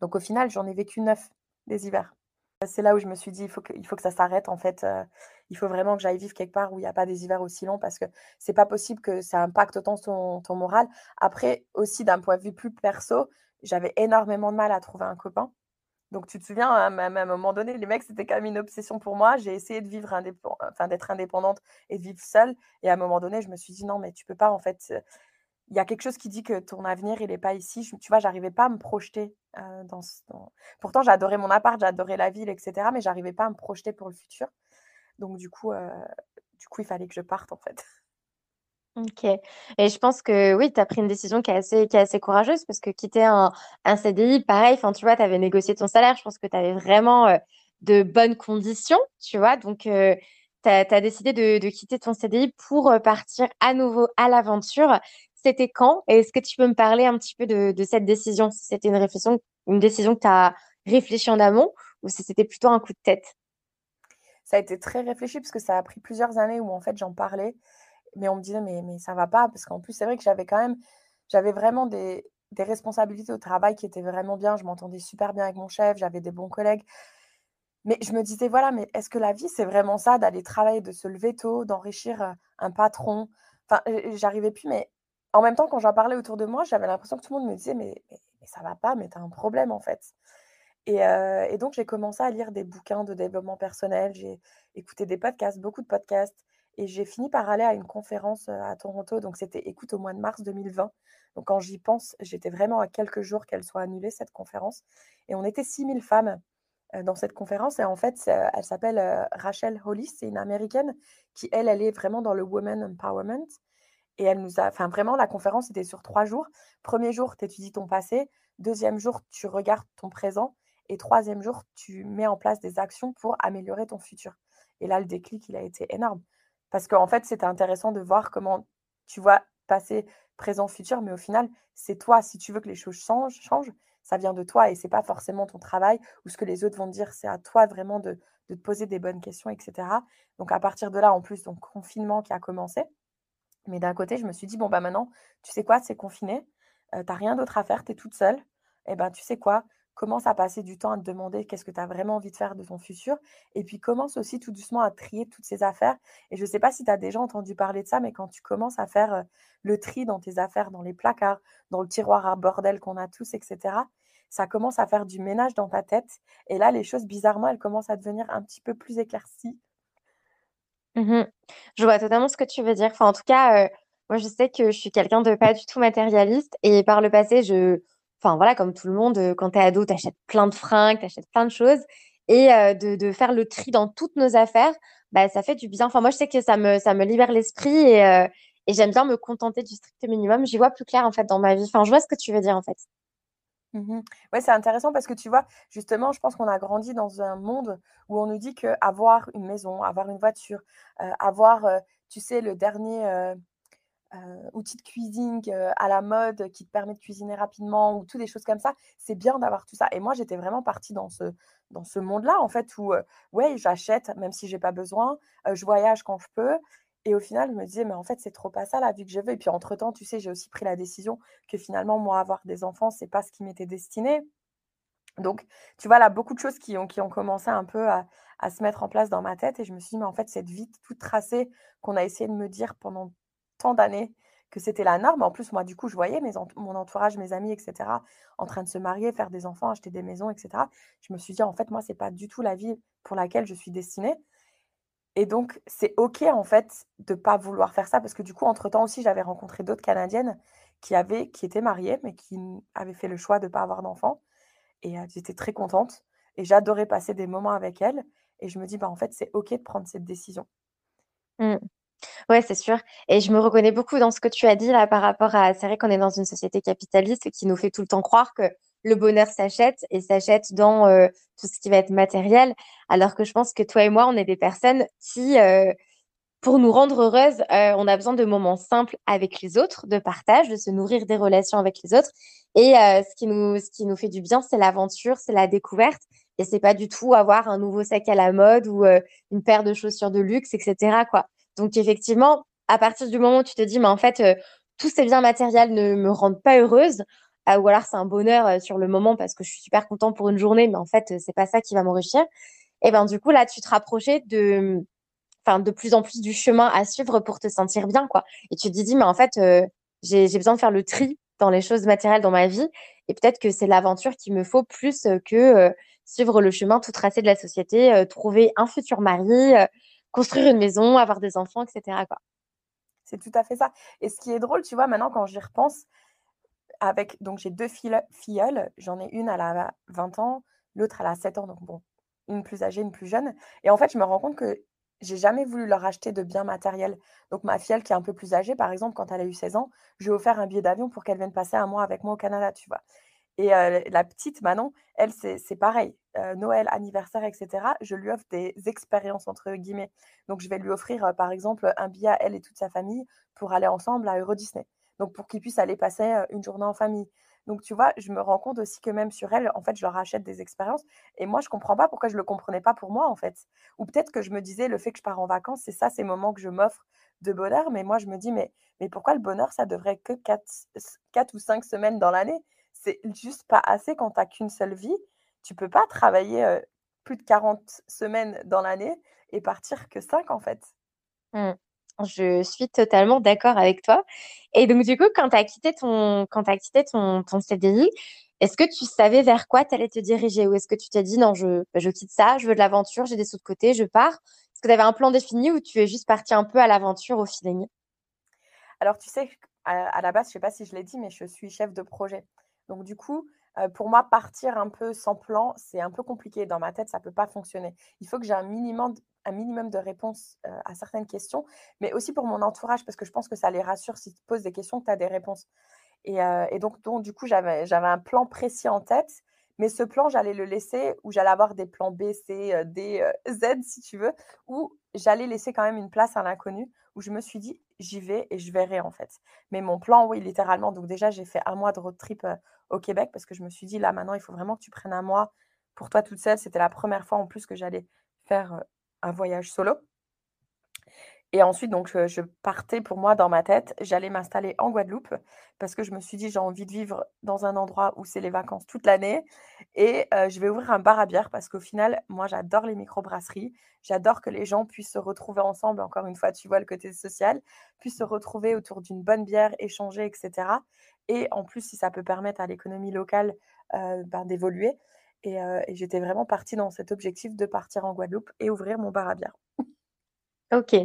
Donc, au final, j'en ai vécu neuf des hivers. C'est là où je me suis dit, il faut que, il faut que ça s'arrête, en fait. Euh, il faut vraiment que j'aille vivre quelque part où il n'y a pas des hivers aussi longs parce que c'est pas possible que ça impacte autant ton, ton moral. Après, aussi d'un point de vue plus perso, j'avais énormément de mal à trouver un copain. Donc, tu te souviens, à un moment donné, les mecs, c'était quand même une obsession pour moi. J'ai essayé de vivre enfin, d'être indépendante et de vivre seule. Et à un moment donné, je me suis dit, non, mais tu peux pas, en fait. Il y a quelque chose qui dit que ton avenir, il n'est pas ici. tu vois, j'arrivais pas à me projeter. dans, dans... Pourtant, j'adorais mon appart, j'adorais la ville, etc. Mais j'arrivais pas à me projeter pour le futur. Donc du coup, du coup, il fallait que je parte en fait. OK et je pense que oui, tu as pris une décision qui est assez qui est assez courageuse parce que quitter un un CDI, pareil, tu vois, tu avais négocié ton salaire. Je pense que tu avais vraiment, de bonnes conditions, tu vois? Donc tu as décidé de de quitter ton CDI pour, partir à nouveau à l'aventure. C'était quand? Est-ce que tu peux me parler un petit peu de de cette décision? Si c'était une réflexion une décision que tu as réfléchi en amont ou si c'était plutôt un coup de tête? Ça a été très réfléchi parce que ça a pris plusieurs années où en fait j'en parlais, mais on me disait mais, mais ça va pas parce qu'en plus c'est vrai que j'avais quand même, j'avais vraiment des, responsabilités au travail qui étaient vraiment bien, je m'entendais super bien avec mon chef, j'avais des bons collègues. Mais je me disais, voilà, mais est-ce que la vie, c'est vraiment ça, d'aller travailler, de se lever tôt, d'enrichir un patron? Enfin, j'arrivais plus, mais en même temps, quand j'en parlais autour de moi, j'avais l'impression que tout le monde me disait, mais ça va pas, mais tu as un problème en fait. Et, donc, j'ai commencé à lire des bouquins de développement personnel, j'ai écouté des podcasts, beaucoup de podcasts, et j'ai fini par aller à une conférence à Toronto. Donc, c'était Écoute au mois de mars 2020. Donc, quand j'y pense, j'étais vraiment à quelques jours qu'elle soit annulée, cette conférence. Et on était 6000 femmes dans cette conférence. Et en fait, elle s'appelle Rachel Hollis, c'est une américaine qui, elle, elle est vraiment dans le Women Empowerment. Et elle nous a, enfin, vraiment, la conférence était sur trois jours. Premier jour, tu étudies ton passé. Deuxième jour, tu regardes ton présent. Et troisième jour, tu mets en place des actions pour améliorer ton futur. Et là, le déclic, il a été énorme. Parce qu'en fait, c'était intéressant de voir comment tu vois passer présent, futur, mais au final, c'est toi. Si tu veux que les choses changent, ça vient de toi et c'est pas forcément ton travail ou ce que les autres vont dire. C'est à toi vraiment de, te poser des bonnes questions, etc. Donc à partir de là, en plus, donc confinement qui a commencé. Mais d'un côté, je me suis dit, bon, bah maintenant, tu sais quoi, c'est confiné, euh, tu n'as rien d'autre à faire, tu es toute seule. Et eh ben, tu sais quoi, commence à passer du temps à te demander qu'est-ce que tu as vraiment envie de faire de ton futur. Et puis commence aussi tout doucement à trier toutes ces affaires. Et je ne sais pas si tu as déjà entendu parler de ça, mais quand tu commences à faire le tri dans tes affaires, dans les placards, dans le tiroir à bordel qu'on a tous, etc., ça commence à faire du ménage dans ta tête. Et là, les choses, bizarrement, elles commencent à devenir un petit peu plus éclaircies. Mmh je vois totalement ce que tu veux dire. Enfin, en tout cas, Moi, je sais que je suis quelqu'un de pas du tout matérialiste et par le passé, je enfin voilà, comme tout le monde, heu, quand tu es ado, tu achètes plein de fringues, tu achètes plein de choses et heu, de faire le tri dans toutes nos affaires, bah, ça fait du bien. Enfin moi, je sais que ça me libère l'esprit et heu et j'aime bien me contenter du strict minimum. J'y vois plus clair, en fait, dans ma vie. Enfin, je vois ce que tu veux dire, en fait. Mmh Ouais, c'est intéressant parce que tu vois, justement, je pense qu'on a grandi dans un monde où on nous dit qu'avoir une maison, avoir une voiture, avoir, tu sais, le dernier, heu, outil de cuisine, heu, à la mode qui te permet de cuisiner rapidement ou tout des choses comme ça, c'est bien d'avoir tout ça. Et moi, j'étais vraiment partie dans ce dans ce monde-là, en fait, où, heu, ouais, j'achète même si j'ai pas besoin, je voyage quand je peux. Et au final, je me disais: «Mais en fait, c'est trop pas ça la vie que je veux» et puis entre-temps, tu sais, j'ai aussi pris la décision que finalement, moi, avoir des enfants, c'est pas ce qui m'était destiné. Donc, tu vois, là, beaucoup de choses qui ont qui ont commencé un peu à à se mettre en place dans ma tête. Et je me suis dit: «Mais en fait, cette vie toute tracée qu'on a essayé de me dire pendant d'années que c'était la norme». En plus, moi, du coup, je voyais mon entourage, mes amis et cetera, en train de se marier, faire des enfants, acheter des maisons et cetera. Je me suis dit: «En fait, moi, c'est pas du tout la vie pour laquelle je suis destinée». Et donc, c'est OK, en fait, de pas vouloir faire ça parce que du coup, entre-temps aussi, j'avais rencontré d'autres Canadiennes qui avaient qui étaient mariées, mais qui avaient fait le choix de pas avoir d'enfants et heu, j'étais très contente et j'adorais passer des moments avec elles et je me dis: «Bah, en fait, c'est OK de prendre cette décision». Mmh. Ouais, c'est sûr et je me reconnais beaucoup dans ce que tu as dit là par rapport à c'est vrai qu'on est dans une société capitaliste qui nous fait tout le temps croire que le bonheur s'achète et s'achète dans, heu, tout ce qui va être matériel. Alors que je pense que toi et moi, on est des personnes qui, heu, pour nous rendre heureuses, heu, on a besoin de moments simples avec les autres, de partage, de se nourrir des relations avec les autres et ce qui nous ce qui nous fait du bien, c'est l'aventure, c'est la découverte et c'est pas du tout avoir un nouveau sac à la mode ou, une paire de chaussures de luxe et cetera, quoi. Donc effectivement, à partir du moment où tu te dis: «Mais en fait, heu, tous ces biens matériels ne me rendent pas heureuse», heu, ou alors c'est un bonheur, heu, sur le moment parce que je suis super content pour une journée, mais en fait, heu, c'est pas ça qui va m'enrichir et ben, du coup, là, tu te rapprochais de, enfin, de plus en plus du chemin à suivre pour te sentir bien, quoi. Et tu te dis: «Mais en fait, j'ai besoin de faire le tri dans les choses matérielles dans ma vie et peut-être que c'est l'aventure qu'il me faut plus, que, suivre le chemin tout tracé de la société, trouver un futur mari, construire une maison, avoir des enfants et cetera, quoi». C'est tout à fait ça et ce qui est drôle, tu vois, maintenant quand j'y repense, avec donc j'ai 2 fille filleules, j'en ai une, elle a 20 ans, l'autre, elle a 7 ans, donc bon, une plus âgée, une plus jeune et en fait, je me rends compte que j'ai jamais voulu leur acheter de biens matériels. Donc ma filleule qui est un peu plus âgée, par exemple, quand elle a eu 16 ans, je lui ai offert un billet d'avion pour qu'elle vienne passer un mois avec moi au Canada, tu vois? Et la petite Manon, elle, c'est pareil, Noël, anniversaire et cetera, je lui offre des «expériences» entre guillemets. Donc je vais lui offrir, par exemple, un billet à elle et toute sa famille pour aller ensemble à Euro Disney. Donc pour qu'ils puissent aller passer, une journée en famille. Donc tu vois, je me rends compte aussi que même sur elle, en fait, je leur achète des expériences et moi je comprends pas pourquoi je le comprenais pas pour moi, en fait. Ou peut-être que je me disais: «Le fait que je pars en vacances, c'est ça, ces moments que je m'offre de bonheur», mais moi je me dis: «Mais mais pourquoi le bonheur, ça devrait que 4 s 4 ou 5 semaines dans l'année?» C'est juste pas assez quand tu as qu'une seule vie. Tu peux pas travailler, plus de 40 semaines dans l'année et partir que 5 en fait. Mmh. Je suis totalement d'accord avec toi et donc du coup, quand tu as quitté ton quand quitté ton ton CDI, est-ce que tu savais vers quoi tu allais te diriger? Ou est-ce que tu t'es dit: «Non, je bah, je quitte ça, je veux de l'aventure, j'ai des sous de côté, je pars»? Est-ce que tu avais un plan défini ou tu es juste parti un peu à l'aventure au feeling? Alors tu sais, à à la base, je sais pas si je l'ai dit, mais je suis chef de projet. Donc du coup, pour moi, partir un peu sans plan, c'est un peu compliqué. Dans ma tête, ça peut pas fonctionner. Il faut que j'ai un minimum d un de réponses, à certaines questions, mais aussi pour mon entourage, parce que je pense que ça les rassure s'ils te posent des questions, que tu as des réponses. Et donc donc du coup, j'avais un plan précis en tête, mais ce plan, j'allais le laisser ou j'allais avoir des plans B, C, D, Z si tu veux, où j'allais laisser quand même une place à l'inconnu, où je me suis dit: «J'y vais et je verrai, en fait». Mais mon plan, oui, littéralement, donc déjà, j'ai fait un mois de road trip, au Québec parce que je me suis dit: «Là, maintenant, il faut vraiment que tu prennes un mois pour toi toute seule». C'était la première fois en plus que j'allais faire, un voyage solo. Et ensuite, donc, je partais pour moi dans ma tête, j'allais m'installer en Guadeloupe parce que je me suis dit: «J'ai envie de vivre dans un endroit où c'est les vacances toute l'année et je vais ouvrir un bar à bière» parce qu'au final, moi, j'adore les microbrasseries. J'adore que les gens puissent se retrouver ensemble, encore une fois, tu vois le côté social, puissent se retrouver autour d'une bonne bière, échanger et cetera et en plus, si ça peut permettre à l'économie locale, ben, d'évoluer et j'étais vraiment partie dans cet objectif de partir en Guadeloupe et ouvrir mon bar à bière. OK.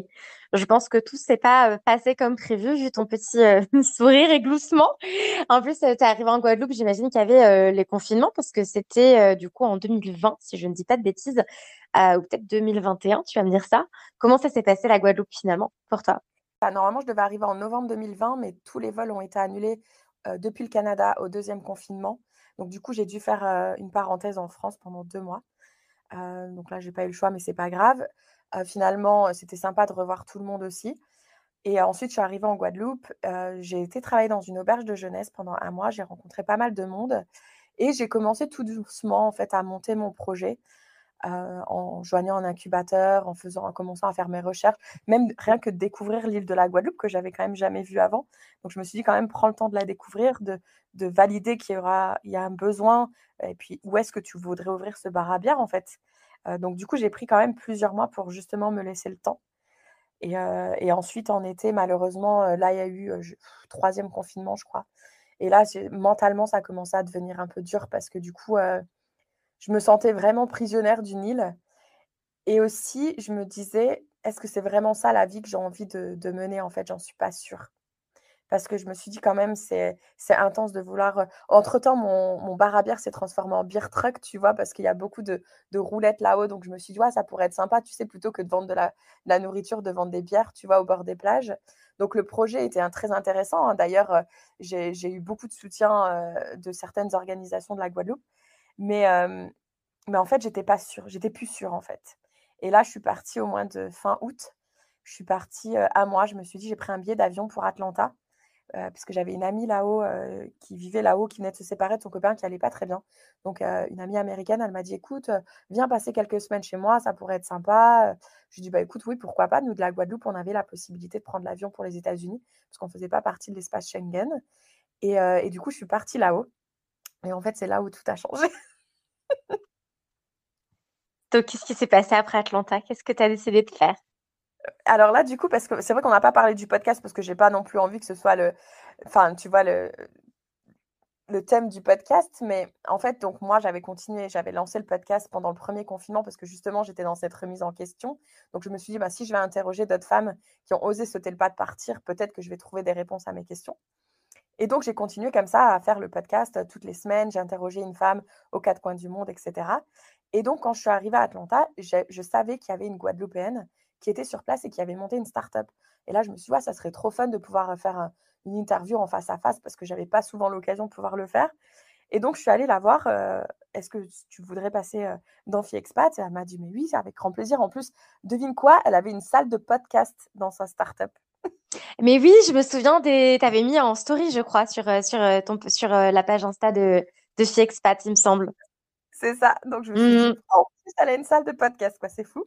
Je pense que tout s'est pas, passé comme prévu vu ton petit, sourire et gloussement. En plus, tu es arrivée en Guadeloupe, j'imagine qu'il y avait, les confinements parce que c'était, du coup en 2020 si je ne dis pas de bêtises, ou peut-être 2021, tu vas me dire ça. Comment ça s'est passé la Guadeloupe finalement pour toi? Bah, normalement, je devais arriver en novembre 2020, mais tous les vols ont été annulés, depuis le Canada au deuxième confinement. Donc du coup, j'ai dû faire, heu, une parenthèse en France pendant 2 mois. Heu, donc là, j'ai pas eu le choix, mais c'est pas grave. Finalement, c'était sympa de revoir tout le monde aussi et ensuite je suis arrivée en Guadeloupe. J'ai été travailler dans une auberge de jeunesse pendant un mois. J'ai rencontré pas mal de monde et j'ai commencé tout doucement, en fait, à monter mon projet, heu, en joignant un incubateur, en faisant en commençant à faire mes recherches, même rien que de découvrir l'île de la Guadeloupe que j'avais quand même jamais vue avant. Donc je me suis dit: «Quand même, prends le temps de la découvrir, de de valider qu'il y aura il y a un besoin et puis où est-ce que tu voudrais ouvrir ce bar à bière, en fait?» heu, donc du coup, j'ai pris quand même plusieurs mois pour justement me laisser le temps et heu et ensuite en été, malheureusement, heu, là, il y a eu, je 3e confinement, je crois et là, mentalement, ça a commencé à devenir un peu dur parce que du coup, je me sentais vraiment prisonnière d'une île et aussi je me disais: «Est-ce que c'est vraiment ça la vie que j'ai envie de mener?» en fait, j'en suis pas sûre. Parce que je me suis dit quand même c'est intense de vouloir, heu entre-temps mon bar à bière s'est transformé en beer truck, tu vois? Parce qu'il y a beaucoup de roulettes là-haut, donc je me suis dit: «Ouais, ça pourrait être sympa», tu sais? Plutôt que de vendre de la nourriture, de vendre des bières, tu vois? Au bord des plages. Donc le projet était, hein, très intéressant, hein. D'ailleurs, heu, j'ai eu beaucoup de soutien, heu, de certaines organisations de la Guadeloupe. Mais, mais en fait, j'étais pas sûre, j'étais plus sûre, en fait et là, je suis partie au mois de fin août. Je suis partie, 1 mois, je me suis dit: «J'ai pris un billet d'avion pour Atlanta», heu, parce que j'avais une amie là-haut, qui vivait là-haut, qui venait de se séparer de son copain qui allait pas très bien. Donc, une amie américaine, elle m'a dit: «Écoute, viens passer quelques semaines chez moi, ça pourrait être sympa», je lui ai dit: «Bah, écoute, oui, pourquoi pas?» nous, de la Guadeloupe, on avait la possibilité de prendre l'avion pour les États-Unis, parce qu'on faisait pas partie de l'espace Schengen et et du coup, je suis partie là-haut et en fait, c'est là où tout a changé. Donc qu'est-ce qui s'est passé après Atlanta? Qu'est-ce que tu as décidé de faire? Alors là, du coup, parce que c'est vrai qu'on n'a pas parlé du podcast parce que j'ai pas non plus envie que ce soit le enfin, tu vois, le le thème du podcast. Mais en fait, donc moi, j'avais continué, j'avais lancé le podcast pendant le 1er confinement parce que justement, j'étais dans cette remise en question. Donc je me suis dit: «Bah, si je vais interroger d'autres femmes qui ont osé sauter le pas de partir, peut-être que je vais trouver des réponses à mes questions» et donc j'ai continué comme ça à faire le podcast, toutes les semaines. J'ai interrogé une femme aux 4 coins du monde et cetera et donc quand je suis arrivée à Atlanta, je savais qu'il y avait une Guadeloupéenne qui était sur place et qui avait monté une start-up et là, je me suis dit: «Ouais, ça serait trop fun de pouvoir, faire, une interview en face à face» parce que j'avais pas souvent l'occasion de pouvoir le faire et donc je suis allée la voir, «Est-ce que tu voudrais passer, dans FeExpat?» et elle m'a dit: «Mais oui, avec grand plaisir». En plus, devine quoi? Elle avait une salle de podcast dans sa start-up. Mais oui, je me souviens des tu avais mis en story, je crois, sur, ton p sur, heu, la page Insta de de il me semble. C'est ça, donc je me suis Mmh dit: mh. «En plus, elle a une salle de podcast, quoi, c'est fou»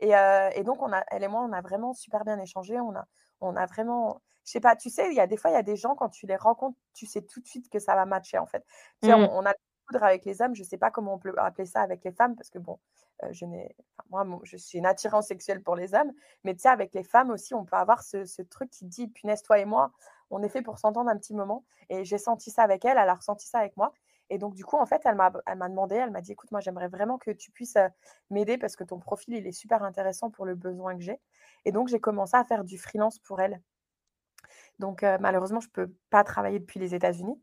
et donc on a elle et moi, on a vraiment super bien échangé. On a on a vraiment je sais pas, tu sais, il y a des fois, il y a des gens, quand tu les rencontres, tu sais tout de suite que ça va matcher, en fait. Tu sais, Mmh. on on a le foudre avec les hommes, je sais pas comment on peut appeler ça avec les femmes parce que bon, heu, je n'ai moi, je suis une attirance sexuelle pour les hommes, mais tu sais, avec les femmes aussi, on peut avoir ce truc qui dit: «Punaise, toi et moi, on est fait pour s'entendre un petit moment» et j'ai senti ça avec elle, elle a ressenti ça avec moi. Et donc du coup, en fait, elle m'a demandé, elle m'a dit: «Écoute, moi, j'aimerais vraiment que tu puisses, heu, m'aider parce que ton profil, il est super intéressant pour le besoin que j'ai» et donc j'ai commencé à faire du freelance pour elle. Donc heu, malheureusement, je peux pas travailler depuis les États-Unis,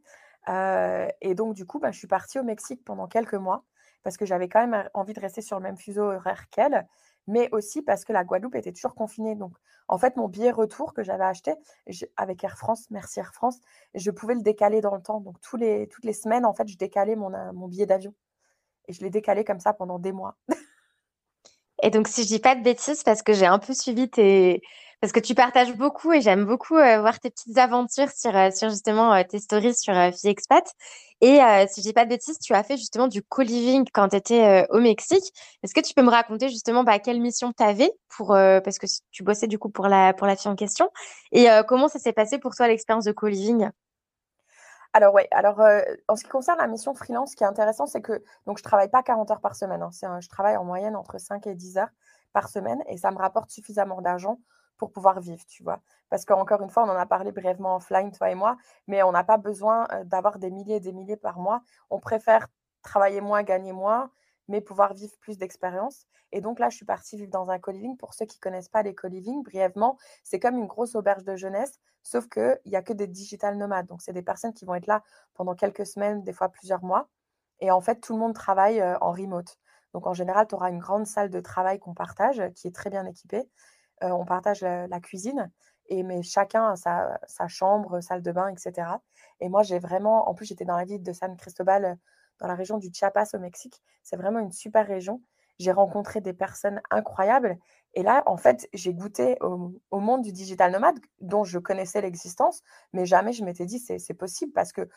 et donc du coup, bah, je suis partie au Mexique pendant quelques mois parce que j'avais quand même, envie de rester sur le même fuseau horaire qu'elle, mais aussi parce que la Guadeloupe était toujours confinée. Donc en fait, mon billet retour que j'avais acheté, avec Air France, merci Air France, je pouvais le décaler dans le temps. Donc toutes les semaines, en fait, je décalais mon billet d'avion et je l'ai décalé comme ça pendant des mois. Et donc si je dis pas de bêtises, parce que j'ai un peu suivi tes parce que tu partages beaucoup et j'aime beaucoup, heu, voir tes petites aventures sur, sur justement, heu, tes stories sur, heu, FeExpat et si je dis pas de bêtises, tu as fait justement du co-living quand tu étais, au Mexique. Est-ce que tu peux me raconter justement, bah, quelle mission tu avais pour, parce que tu bossais du coup pour la pour fille en question et comment ça s'est passé pour toi l'expérience de co-living? Alors ouais, alors, en ce qui concerne la mission freelance, ce qui est intéressant, c'est que donc je travaille pas 40 heures par semaine, hein. Je travaille en moyenne entre 5 et 10 heures par semaine et ça me rapporte suffisamment d'argent pour pouvoir vivre, tu vois? Parce qu'encore une fois, on en a parlé brièvement offline, toi et moi, mais on n'a pas besoin, heu, d'avoir des milliers et des milliers par mois. On préfère travailler moins, gagner moins, mais pouvoir vivre plus d'expériences. Et donc là, je suis partie vivre dans un co-living. Pour ceux qui ne connaissent pas les co-living, brièvement, c'est comme une grosse auberge de jeunesse, sauf qu'il n'y a que des digital nomades. Donc, c'est des personnes qui vont être là pendant quelques semaines, des fois plusieurs mois. Et en fait, tout le monde travaille en remote. Donc, en général, tu auras une grande salle de travail qu'on partage, qui est très bien équipée. On partage la, cuisine, et, mais chacun a sa, chambre, salle de bain, etc. Et moi, j'ai vraiment, en plus, j'étais dans la ville de San Cristobal, dans la région du Chiapas au Mexique. C'est vraiment une super région. J'ai rencontré des personnes incroyables. Et là, en fait, j'ai goûté au, monde du digital nomade dont je connaissais l'existence, mais jamais je m'étais dit c'est possible parce que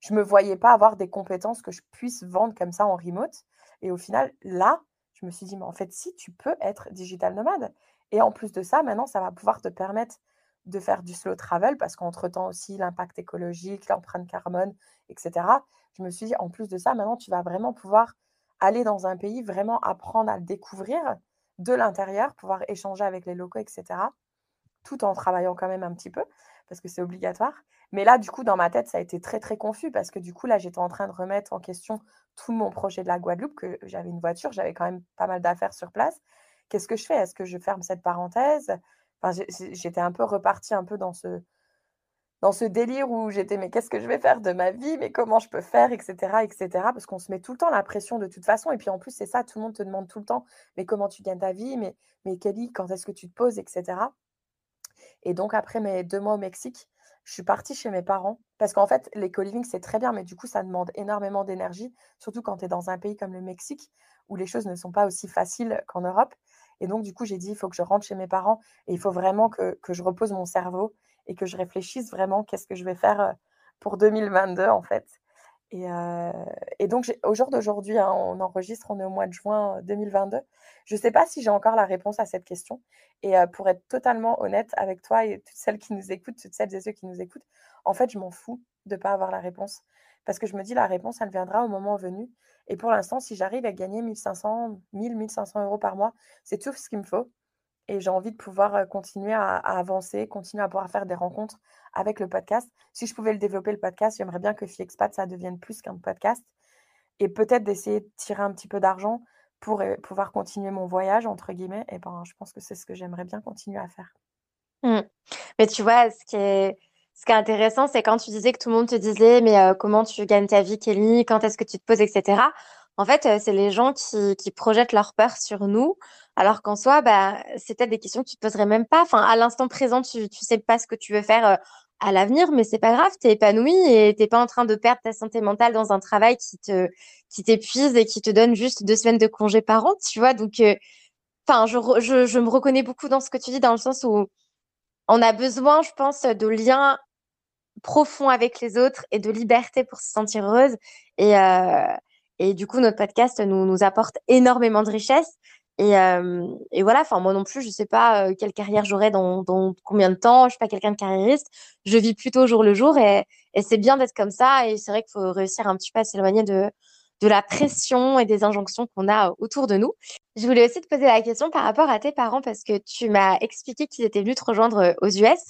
je ne me voyais pas avoir des compétences que je puisse vendre comme ça en remote. Et au final, là, je me suis dit, mais en fait, si tu peux être digital nomade. Et en plus de ça, maintenant, ça va pouvoir te permettre de faire du slow travel parce qu'entre-temps aussi, l'impact écologique, l'empreinte carbone, etc. Je me suis dit, en plus de ça, maintenant, tu vas vraiment pouvoir aller dans un pays, vraiment apprendre à le découvrir de l'intérieur, pouvoir échanger avec les locaux, etc. Tout en travaillant quand même un petit peu, parce que c'est obligatoire. Mais là, du coup, dans ma tête, ça a été très, très confus, parce que du coup, là, j'étais en train de remettre en question tout mon projet de la Guadeloupe, que j'avais une voiture, j'avais quand même pas mal d'affaires sur place. Qu'est-ce que je fais? Est-ce que je ferme cette parenthèse? Enfin, J'étais un peu repartie un peu dans ce, dans ce délire où j'étais, mais qu'est-ce que je vais faire de ma vie, mais comment je peux faire, etc., etc., parce qu'on se met tout le temps la pression de toute façon. Et puis en plus, c'est ça, tout le monde te demande tout le temps, mais comment tu gagnes ta vie, mais, mais Kelly, quand est-ce que tu te poses, etc. Et donc après mes deux mois au Mexique, je suis partie chez mes parents, parce qu'en fait, les co-living, c'est très bien, mais du coup, ça demande énormément d'énergie, surtout quand tu es dans un pays comme le Mexique, où les choses ne sont pas aussi faciles qu'en Europe. Et donc, du coup, j'ai dit, il faut que je rentre chez mes parents et il faut vraiment que, que je repose mon cerveau et que je réfléchisse vraiment qu'est-ce que je vais faire pour 2022 en fait. Et, et donc au jour d'aujourd'hui, hein, on enregistre, on est au mois de juin 2022. Je ne sais pas si j'ai encore la réponse à cette question. Et pour être totalement honnête avec toi et toutes celles qui nous écoutent, toutes celles et ceux qui nous écoutent, en fait, je m'en fous de ne pas avoir la réponse. Parce que je me dis, la réponse, elle viendra au moment venu. Et pour l'instant, si j'arrive à gagner 1500, 1000, 1500 euros par mois, c'est tout ce qu'il me faut et j'ai envie de pouvoir continuer à, avancer, continuer à pouvoir faire des rencontres avec le podcast. Si je pouvais le développer, le podcast, j'aimerais bien que FiExpat, ça devienne plus qu'un podcast et peut-être d'essayer de tirer un petit peu d'argent pour pouvoir continuer mon voyage, entre guillemets. Et ben, je pense que c'est ce que j'aimerais bien continuer à faire. Mmh. Mais tu vois, ce qui est, ce qui est intéressant, c'est quand tu disais que tout le monde te disait, mais comment tu gagnes ta vie, Kelly, quand est-ce que tu te poses, etc. En fait, c'est les gens qui, qui projettent leur peur sur nous alors qu'en soi, bah, c'est peut-être des questions que tu te poserais même pas. Enfin, à l'instant présent, tu ne sais pas ce que tu veux faire euh, à l'avenir, mais c'est pas grave, tu es épanoui et tu n'es pas en train de perdre ta santé mentale dans un travail qui t'épuise et qui te donne juste deux semaines de congé par an, tu vois. Donc, euh, enfin, je, me reconnais beaucoup dans ce que tu dis, dans le sens où on a besoin, je pense, de liens profonds avec les autres et de liberté pour se sentir heureuse. Et, euh, et du coup, notre podcast nous, apporte énormément de richesse. Et, et voilà, moi non plus, je sais pas quelle carrière j'aurai dans, dans, combien de temps. Je suis pas quelqu'un de carriériste. Je vis plutôt jour le jour et, et c'est bien d'être comme ça. Et c'est vrai qu'il faut réussir un petit peu à s'éloigner de, de la pression et des injonctions qu'on a autour de nous. Je voulais aussi te poser la question par rapport à tes parents parce que tu m'as expliqué qu'ils étaient venus te rejoindre aux US.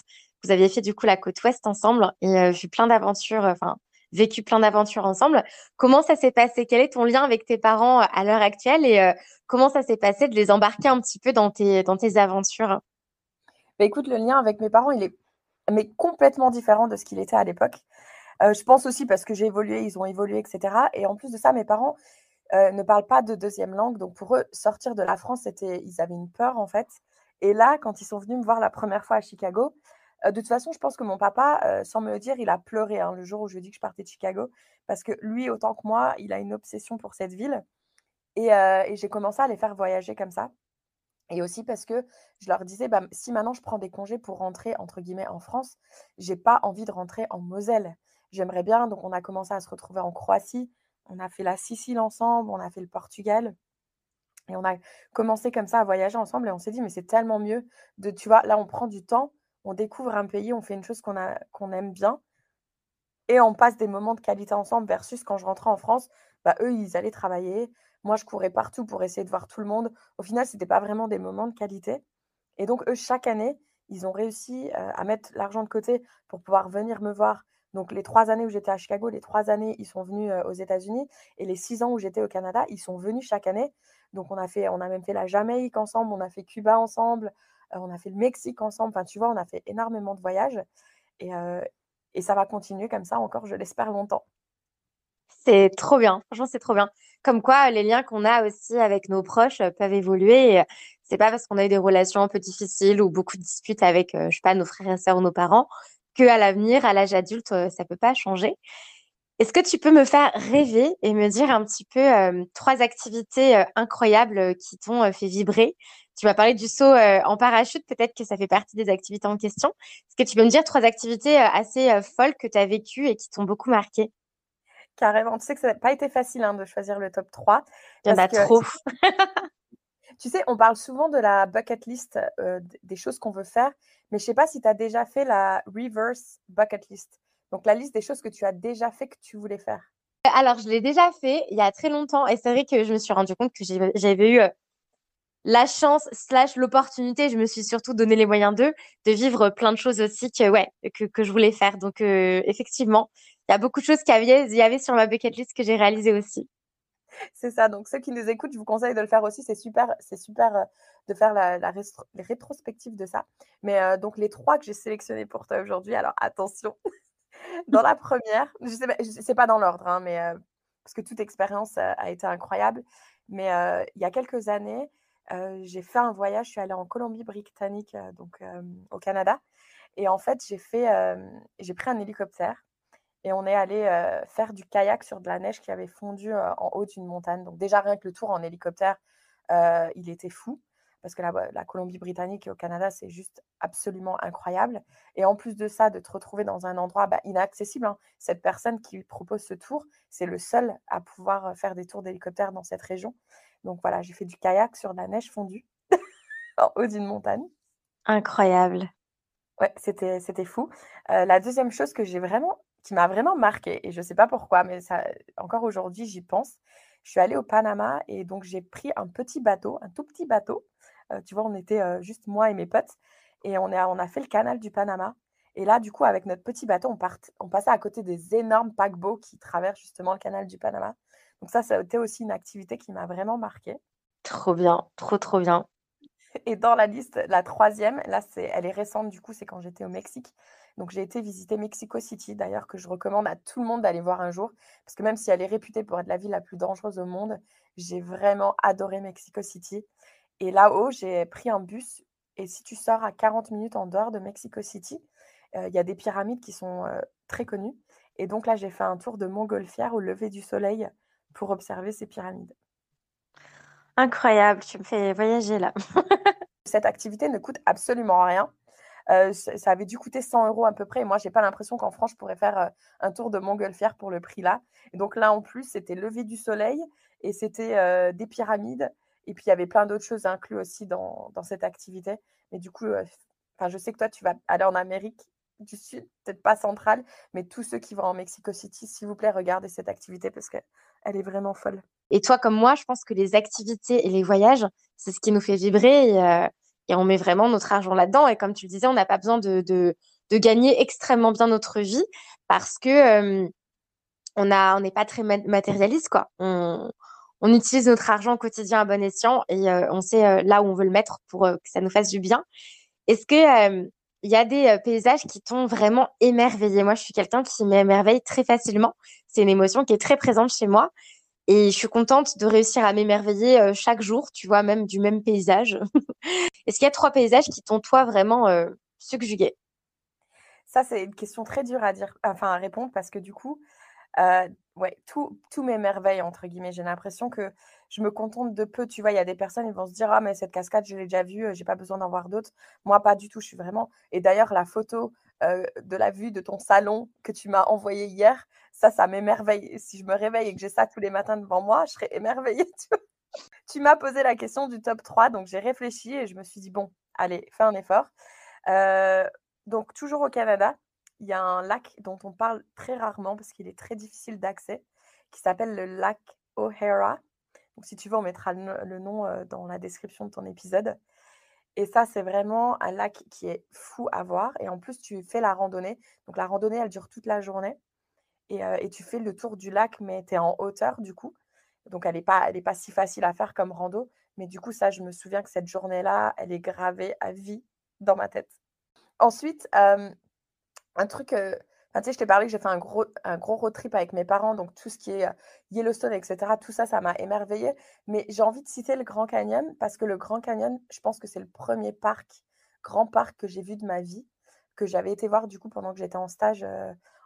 Vous aviez fait du coup la côte ouest ensemble et vu plein d'aventures, enfin vécu plein d'aventures ensemble. Comment ça s'est passé? Quel est ton lien avec tes parents à l'heure actuelle et comment ça s'est passé de les embarquer un petit peu dans tes, dans tes aventures? Bah, Écoute, le lien avec mes parents, il est mais complètement différent de ce qu'il était à l'époque. Euh, je pense aussi parce que j'ai évolué, ils ont évolué, etc. Et en plus de ça, mes parents euh, ne parlent pas de deuxième langue. Donc pour eux, sortir de la France, c'était, ils avaient une peur en fait. Et là, quand ils sont venus me voir la première fois à Chicago, euh, de toute façon, je pense que mon papa, sans me le dire, il a pleuré hein, le jour où je lui ai dit que je partais de Chicago. Parce que lui, autant que moi, il a une obsession pour cette ville. Et, j'ai commencé à les faire voyager comme ça. Et aussi parce que je leur disais, bah, si maintenant je prends des congés pour rentrer, entre guillemets, en France, j'ai pas envie de rentrer en Moselle. J'aimerais bien, donc on a commencé à se retrouver en Croatie, on a fait la Sicile ensemble, on a fait le Portugal. Et on a commencé comme ça à voyager ensemble et on s'est dit, mais c'est tellement mieux de, tu vois, là on prend du temps, on découvre un pays, on fait une chose qu'on aime bien et on passe des moments de qualité ensemble versus quand je rentrais en France, bah, eux, ils allaient travailler, moi, je courais partout pour essayer de voir tout le monde. Au final, ce n'était pas vraiment des moments de qualité. Et donc, eux, chaque année, ils ont réussi à mettre l'argent de côté pour pouvoir venir me voir Donc les trois années où j'étais à Chicago, les trois années, ils sont venus aux États-Unis. Et les six ans où j'étais au Canada, ils sont venus chaque année. Donc on a, fait, on a même fait la Jamaïque ensemble, on a fait Cuba ensemble, on a fait le Mexique ensemble. Enfin, tu vois, on a fait énormément de voyages. Et, et ça va continuer comme ça encore, je l'espère, longtemps. C'est trop bien. Franchement, c'est trop bien. Comme quoi, les liens qu'on a aussi avec nos proches peuvent évoluer. C'est pas parce qu'on a eu des relations un peu difficiles ou beaucoup de disputes avec, je sais pas, nos frères et sœurs ou nos parents qu'à l'avenir, à l'âge adulte, ça peut pas changer. Est-ce que tu peux me faire rêver et me dire un petit peu trois activités incroyables qui t'ont fait vibrer Tu m'as parlé du saut en parachute, peut-être que ça fait partie des activités en question. Est-ce que tu peux me dire trois activités assez folles que tu as vécues et qui t'ont beaucoup marqué? Carrément. Tu sais que ça n'a pas été facile hein, de choisir le top 3. Il y en a trop. tu sais, on parle souvent de la bucket list, des choses qu'on veut faire, mais je ne sais pas si tu as déjà fait la reverse bucket list. Donc, la liste des choses que tu as déjà fait que tu voulais faire. Alors, je l'ai déjà fait il y a très longtemps et c'est vrai que je me suis rendu compte que j'avais eu la chance slash l'opportunité, je me suis surtout donné les moyens d'eux, de vivre plein de choses aussi que, ouais, que, que je voulais faire. Donc, effectivement, il y a beaucoup de choses qu'il y avait, sur ma bucket list que j'ai réalisées aussi. C'est ça. Donc, ceux qui nous écoutent, je vous conseille de le faire aussi. C'est super, c'est super euh, de faire la, les rétrospectives de ça. Mais euh, donc, les trois que j'ai sélectionnés pour toi aujourd'hui, alors attention. dans la première, je sais pas, sais pas dans l'ordre, hein, mais euh, parce que toute expérience a été incroyable. Mais il y a quelques années, j'ai fait un voyage. Je suis allée en Colombie-Britannique, donc au Canada. Et en fait, j'ai fait, j'ai pris un hélicoptère et on est allé faire du kayak sur de la neige qui avait fondu en haut d'une montagne. Donc déjà, rien que le tour en hélicoptère, il était fou. Parce que la, Colombie-Britannique et au Canada, c'est juste absolument incroyable. Et en plus de ça, de te retrouver dans un endroit bah, inaccessible. Hein. Cette personne qui propose ce tour, c'est le seul à pouvoir faire des tours d'hélicoptère dans cette région. Donc voilà, j'ai fait du kayak sur de la neige fondue en haut d'une montagne. Incroyable. Ouais, c'était, c'était fou. la deuxième chose que j'ai vraiment qui m'a vraiment marqué et je ne sais pas pourquoi, mais ça, encore aujourd'hui, j'y pense. Je suis allée au Panama et donc j'ai pris un petit bateau, un tout petit bateau. Euh, tu vois, on était euh, juste moi et mes potes et on, est, on a fait le canal du Panama. Et là, du coup, avec notre petit bateau, on, part, on passait à côté des énormes paquebots qui traversent justement le canal du Panama. Donc ça, ça a été aussi une activité qui m'a vraiment marquée. Trop bien, trop, trop bien. Et dans la liste, la troisième, là, c'est, elle est récente, du coup, c'est quand j'étais au Mexique. Donc j'ai été visiter Mexico City, d'ailleurs, que je recommande à tout le monde d'aller voir un jour, parce que même si elle est réputée pour être la ville la plus dangereuse au monde, j'ai vraiment adoré Mexico City. Et là-haut, j'ai pris un bus, et si tu sors à 40 minutes en dehors de Mexico City, euh, il y a des pyramides qui sont euh, très connues. Et donc là, j'ai fait un tour de Montgolfière au lever du soleil pour observer ces pyramides. Incroyable, tu me fais voyager là. Cette activité ne coûte absolument rien. Euh, ça avait dû coûter 100 euros à peu près. Et moi, j'ai pas l'impression qu'en France, je pourrais faire euh, un tour de Montgolfière pour le prix là. Et donc là, en plus, c'était lever du soleil et c'était euh, des pyramides. Et puis, il y avait plein d'autres choses inclus aussi dans, dans cette activité. Mais du coup, je sais que toi, tu vas aller en Amérique du Sud, peut-être pas centrale, mais tous ceux qui vont en Mexico City, s'il vous plaît, regardez cette activité parce qu'elle est vraiment folle. Et toi, comme moi, je pense que les activités et les voyages, c'est ce qui nous fait vibrer. Et, et on met vraiment notre argent là-dedans. Et comme tu le disais, on n'a pas besoin de, gagner extrêmement bien notre vie parce que euh, on n'est pas très matérialiste quoi. On, utilise notre argent au quotidien à bon escient et euh, on sait euh, là où on veut le mettre pour que ça nous fasse du bien. Est-ce que il y a des paysages qui t'ont vraiment émerveillé? Moi, je suis quelqu'un qui m'émerveille très facilement. C'est une émotion qui est très présente chez moi. Et je suis contente de réussir à m'émerveiller euh, chaque jour, tu vois, même du même paysage. Est-ce qu'il y a trois paysages qui t'ont, toi, vraiment euh, subjugué Ça, c'est une question très dure à dire, enfin à répondre parce que du coup, euh, tout, m'émerveille, entre guillemets. J'ai l'impression que je me contente de peu. Tu vois, il y a des personnes, ils vont se dire Ah, mais cette cascade, je l'ai déjà vue, j'ai pas besoin d'en voir d'autres. Moi, pas du tout. Je suis vraiment. Et d'ailleurs, la photo de la vue de ton salon que tu m'as envoyée hier, ça, ça m'émerveille. Si je me réveille et que j'ai ça tous les matins devant moi, je serais émerveillée. Tu, m'as posé la question du top 3, donc j'ai réfléchi et je me suis dit, bon, allez, fais un effort. Euh, donc, toujours au Canada, il y a un lac dont on parle très rarement parce qu'il est très difficile d'accès, qui s'appelle le lac O'Hara. Donc, si tu veux, on mettra le, nom euh, dans la description de ton épisode. Et ça, c'est vraiment un lac qui est fou à voir. Et en plus, tu fais la randonnée. Donc la randonnée, elle dure toute la journée. Et, tu fais le tour du lac, mais tu es en hauteur du coup. Donc elle n'est pas si facile à faire comme rando. Mais du coup, ça, je me souviens que cette journée-là, elle est gravée à vie dans ma tête. Ensuite, un truc, sais, je t'ai parlé que j'ai fait un gros, un gros road trip avec mes parents, donc tout ce qui est Yellowstone, etc., tout ça, ça m'a émerveillée. Mais j'ai envie de citer le Grand Canyon parce que le Grand Canyon, je pense que c'est le premier parc, grand parc que j'ai vu de ma vie, que j'avais été voir du coup pendant que j'étais en stage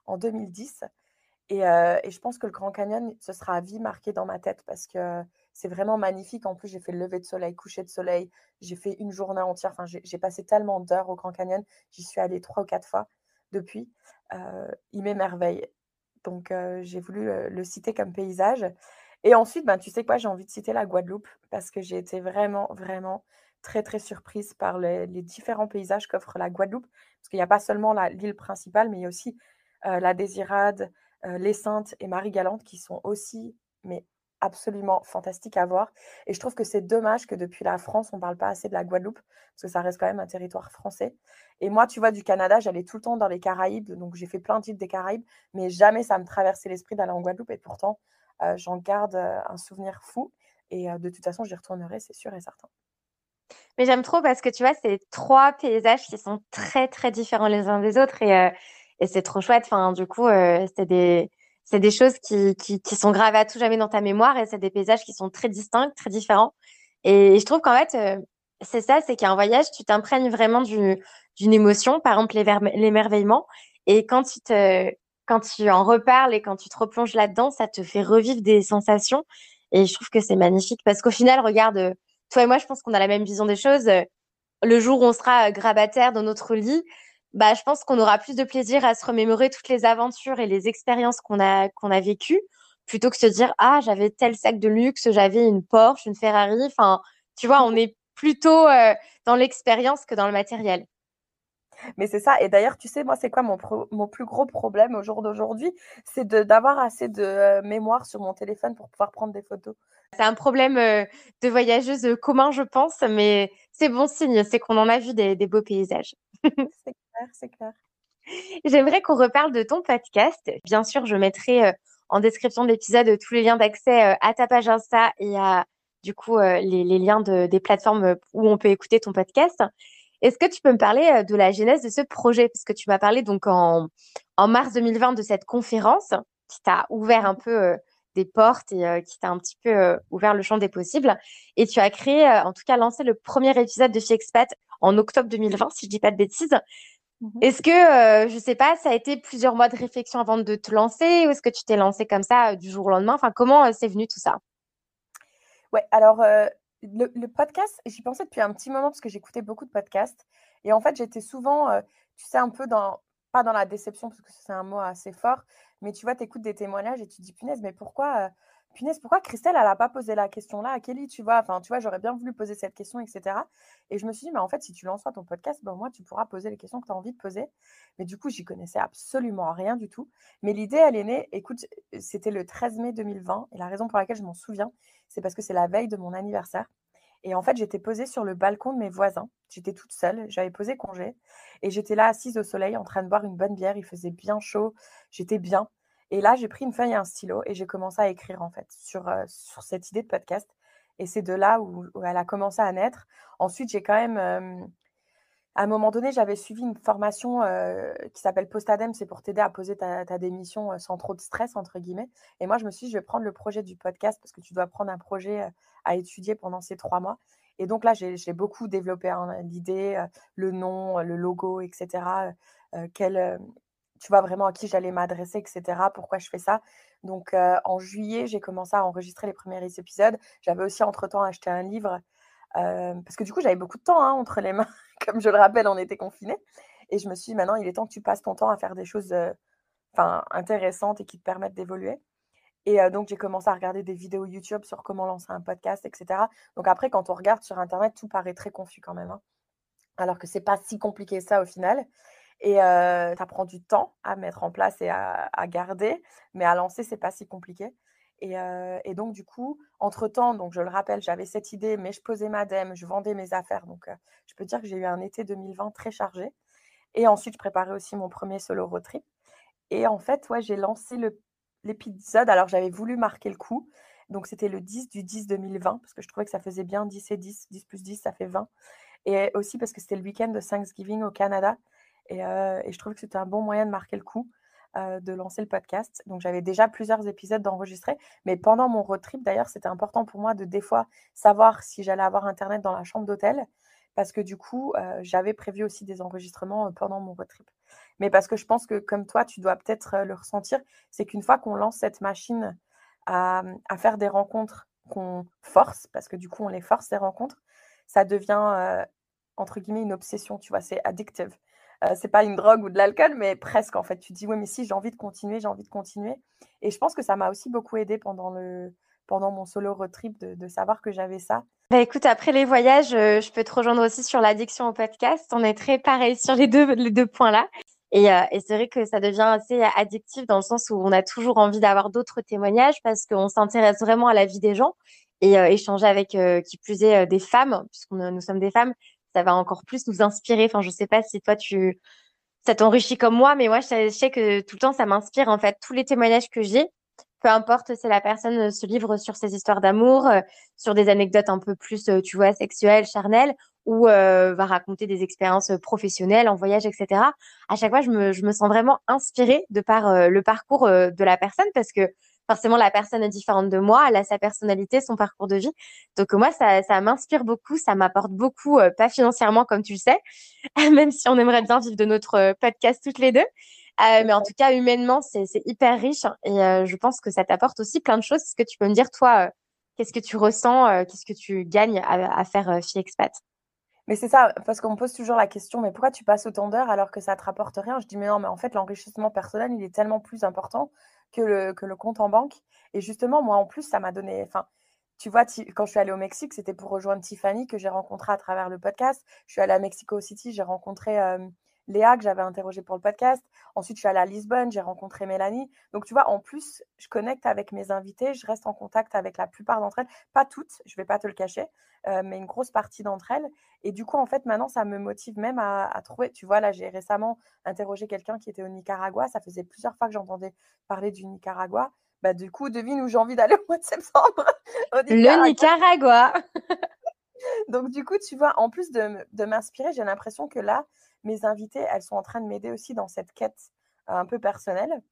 en 2010. Et, et, je pense que le Grand Canyon, ce sera à vie marqué dans ma tête parce que c'est vraiment magnifique. En plus, j'ai fait le lever de soleil, coucher de soleil. J'ai fait une journée entière. Enfin, j'ai passé tellement d'heures au Grand Canyon. J'y suis allée trois ou quatre fois depuis. Il m'émerveille. Donc, j'ai voulu le, citer comme paysage. Et ensuite, ben, tu sais quoi, j'ai envie de citer la Guadeloupe parce que j'ai été vraiment, vraiment très, très surprise par les, différents paysages qu'offre la Guadeloupe. Parce qu'il n'y a pas seulement l'île principale, mais il y a aussi la Désirade, les Saintes et Marie-Galante qui sont aussi mais absolument fantastique à voir. Et je trouve que c'est dommage que depuis la France, on ne parle pas assez de la Guadeloupe, parce que ça reste quand même un territoire français. Et moi, tu vois, du Canada, j'allais tout le temps dans les Caraïbes, donc j'ai fait plein de des Caraïbes, mais jamais ça me traversait l'esprit d'aller en Guadeloupe. Et pourtant, euh, j'en garde euh, un souvenir fou. Et euh, de toute façon, j'y retournerai, c'est sûr et certain. Mais j'aime trop parce que tu vois, c'est trois paysages qui sont très, très différents les uns des autres. Et, et c'est trop chouette. Enfin, du coup, c'est des c'est des choses qui, qui, qui, sont gravées à tout jamais dans ta mémoire et c'est des paysages qui sont très distincts, très différents. Et je trouve qu'en fait, euh, c'est ça, c'est qu'un voyage, tu t'imprègnes vraiment d'une émotion, par exemple l'émerveillement. Et quand tu, te, quand tu en reparles et quand tu te replonges là-dedans, ça te fait revivre des sensations. Et je trouve que c'est magnifique parce qu'au final, regarde, toi et moi, je pense qu'on a la même vision des choses. Le jour où on sera grabataire dans notre lit, bah, je pense qu'on aura plus de plaisir à se remémorer toutes les aventures et les expériences qu'on a, qu'on a vécues, plutôt que se dire Ah, j'avais tel sac de luxe, j'avais une Porsche, une Ferrari. Enfin, tu vois, on est plutôt euh, dans l'expérience que dans le matériel. Mais c'est ça. Et d'ailleurs, tu sais, moi, c'est quoi mon, mon, plus gros problème au jour d'aujourd'hui? C'est d'avoir assez de euh, mémoire sur mon téléphone pour pouvoir prendre des photos. C'est un problème euh, de voyageuse commun, je pense, mais c'est bon signe, c'est qu'on en a vu des, des beaux paysages. c'est clair. J'aimerais qu'on reparle de ton podcast. Bien sûr, je mettrai euh, en description de l'épisode tous les liens d'accès euh, à ta page Insta et à du coup euh, les, liens des plateformes où on peut écouter ton podcast. Est-ce que tu peux me parler de la genèse de ce projet? Parce que tu m'as parlé donc en, en, mars 2020 de cette conférence qui t'a ouvert un peu des portes et qui t'a un petit peu ouvert le champ des possibles. Et tu as créé, en tout cas lancé le premier épisode de Expat en octobre 2020, si je dis pas de bêtises. Mmh est-ce que, je euh, je sais pas, ça a été plusieurs mois de réflexion avant de te lancer ou est-ce que tu t'es lancé comme ça euh, du jour au lendemain? Enfin, comment euh, c'est venu tout ça? Ouais, alors le, podcast, j'y pensais depuis un petit moment parce que j'écoutais beaucoup de podcasts et en fait, j'étais souvent, tu sais, un peu dans, pas dans la déception parce que c'est un mot assez fort, mais tu vois, tu écoutes des témoignages et tu te dis, punaise, mais pourquoi punaise, pourquoi Christelle, elle n'a pas posé la question là à Kelly, tu vois? Enfin, tu vois, j'aurais bien voulu poser cette question, etc. Et je me suis dit, mais en fait, si tu lances ton podcast, ben, moi, tu pourras poser les questions que tu as envie de poser. Mais du coup, j'y connaissais absolument rien du tout. Mais l'idée, elle est née, écoute, c'était le 13 mai 2020. Et la raison pour laquelle je m'en souviens, c'est parce que c'est la veille de mon anniversaire. Et en fait, j'étais posée sur le balcon de mes voisins. J'étais toute seule, j'avais posé congé. Et j'étais là assise au soleil en train de boire une bonne bière. Il faisait bien chaud, j'étais bien. Et là, j'ai pris une feuille et un stylo et j'ai commencé à écrire en fait sur, euh, sur cette idée de podcast. Et c'est de là où, elle a commencé à naître. Ensuite, j'ai quand même, à un moment donné, j'avais suivi une formation euh, qui s'appelle Postadem, c'est pour t'aider à poser ta, démission euh, sans trop de stress, entre guillemets. Et moi, je me suis dit, je vais prendre le projet du podcast parce que tu dois prendre un projet à étudier pendant ces trois mois. Et donc là, j'ai beaucoup développé hein, l'idée, le nom, le logo, etc. quel, tu vois vraiment à qui j'allais m'adresser, etc. Pourquoi je fais ça. Donc en juillet, j'ai commencé à enregistrer les premiers épisodes. J'avais aussi entre-temps acheté un livre parce que du coup, j'avais beaucoup de temps hein, entre les mains. Comme je le rappelle, on était confinés. Et je me suis dit, maintenant, il est temps que tu passes ton temps à faire des choses intéressantes et qui te permettent d'évoluer. Et donc, j'ai commencé à regarder des vidéos YouTube sur comment lancer un podcast, etc. Donc, après, quand on regarde sur Internet, tout paraît très confus quand même. Hein. Alors que c'est pas si compliqué ça au final. Et ça prend du temps à mettre en place et à, garder, mais à lancer, c'est pas si compliqué. Et, et, donc, du coup, entre-temps, je le rappelle, j'avais cette idée, mais je posais ma dème, je vendais mes affaires. Donc, je peux dire que j'ai eu un été 2020 très chargé. Et ensuite, je préparais aussi mon premier solo road trip. Et en fait, ouais, j'ai lancé l'épisode. Alors, j'avais voulu marquer le coup. Donc, c'était le 10 du 10 2020, parce que je trouvais que ça faisait bien 10 et 10. 10 plus 10, ça fait 20. Et aussi parce que c'était le week-end de Thanksgiving au Canada. Et, et je trouvais que c'était un bon moyen de marquer le coup. Euh, de lancer le podcast. Donc j'avais déjà plusieurs épisodes d'enregistrer, mais pendant mon road trip, d'ailleurs, c'était important pour moi de des fois savoir si j'allais avoir Internet dans la chambre d'hôtel, parce que du coup, euh, j'avais prévu aussi des enregistrements euh, pendant mon road trip. Mais parce que je pense que comme toi, tu dois peut-être le ressentir, c'est qu'une fois qu'on lance cette machine à, faire des rencontres qu'on force, parce que du coup, on les force, ces rencontres, ça devient, entre guillemets, une obsession, tu vois, c'est addictive. Euh, c'est pas une drogue ou de l'alcool, mais presque en fait. Tu te dis, oui, mais si, j'ai envie de continuer, j'ai envie de continuer. Et je pense que ça m'a aussi beaucoup aidé pendant, le, pendant mon solo road trip de, savoir que j'avais ça. Bah écoute, après les voyages, euh, je peux te rejoindre aussi sur l'addiction au podcast. On est très pareil sur les deux, les deux points là. Et, euh, et c'est vrai que ça devient assez addictif dans le sens où on a toujours envie d'avoir d'autres témoignages parce qu'on s'intéresse vraiment à la vie des gens et échanger avec qui plus est des femmes, puisqu'on nous sommes des femmes, ça va encore plus nous inspirer. Enfin, je sais pas si toi, tu, ça t'enrichit comme moi, mais moi, je sais que tout le temps, ça m'inspire. En fait, tous les témoignages que j'ai, peu importe si la personne euh, se livre sur ses histoires d'amour, euh, sur des anecdotes un peu plus, euh, tu vois, sexuelles, charnelles, ou va raconter des expériences professionnelles en voyage, etc. À chaque fois, je me, je me sens vraiment inspirée de par le parcours de la personne parce que forcément la personne est différente de moi, elle a sa personnalité, son parcours de vie. Donc moi, ça, ça m'inspire beaucoup, ça m'apporte beaucoup, euh, pas financièrement comme tu le sais, même si on aimerait bien vivre de notre euh, podcast toutes les deux. Euh, mais en tout cas, humainement, c'est hyper riche et je pense que ça t'apporte aussi plein de choses. Est-ce que tu peux me dire, toi, qu'est-ce que tu ressens, qu'est-ce que tu gagnes à, à faire Fille Expat? Mais c'est ça, parce qu'on me pose toujours la question, mais pourquoi tu passes autant d'heures alors que ça ne te rapporte rien? Je dis, mais non, mais en fait, l'enrichissement personnel, il est tellement plus important que le, compte en banque. Et justement, moi, en plus, ça m'a donné. Enfin, tu vois, quand je suis allée au Mexique, c'était pour rejoindre Tiffany que j'ai rencontrée à travers le podcast. Je suis allée à Mexico City, j'ai rencontré Léa que j'avais interrogée pour le podcast. Ensuite, je suis allée à Lisbonne, j'ai rencontré Mélanie. Donc, tu vois, en plus, je connecte avec mes invités, je reste en contact avec la plupart d'entre elles. Pas toutes, je ne vais pas te le cacher, euh, mais une grosse partie d'entre elles. Et du coup, en fait, maintenant, ça me motive même à, trouver. Tu vois, là, j'ai récemment interrogé quelqu'un qui était au Nicaragua. Ça faisait plusieurs fois que j'entendais parler du Nicaragua. Bah, du coup, devine où j'ai envie d'aller au mois de septembre. Le Nicaragua. Donc, du coup, tu vois, en plus de m'inspirer, j'ai l'impression que là, mes invitées, elles sont en train de m'aider aussi dans cette quête euh, un peu personnelle.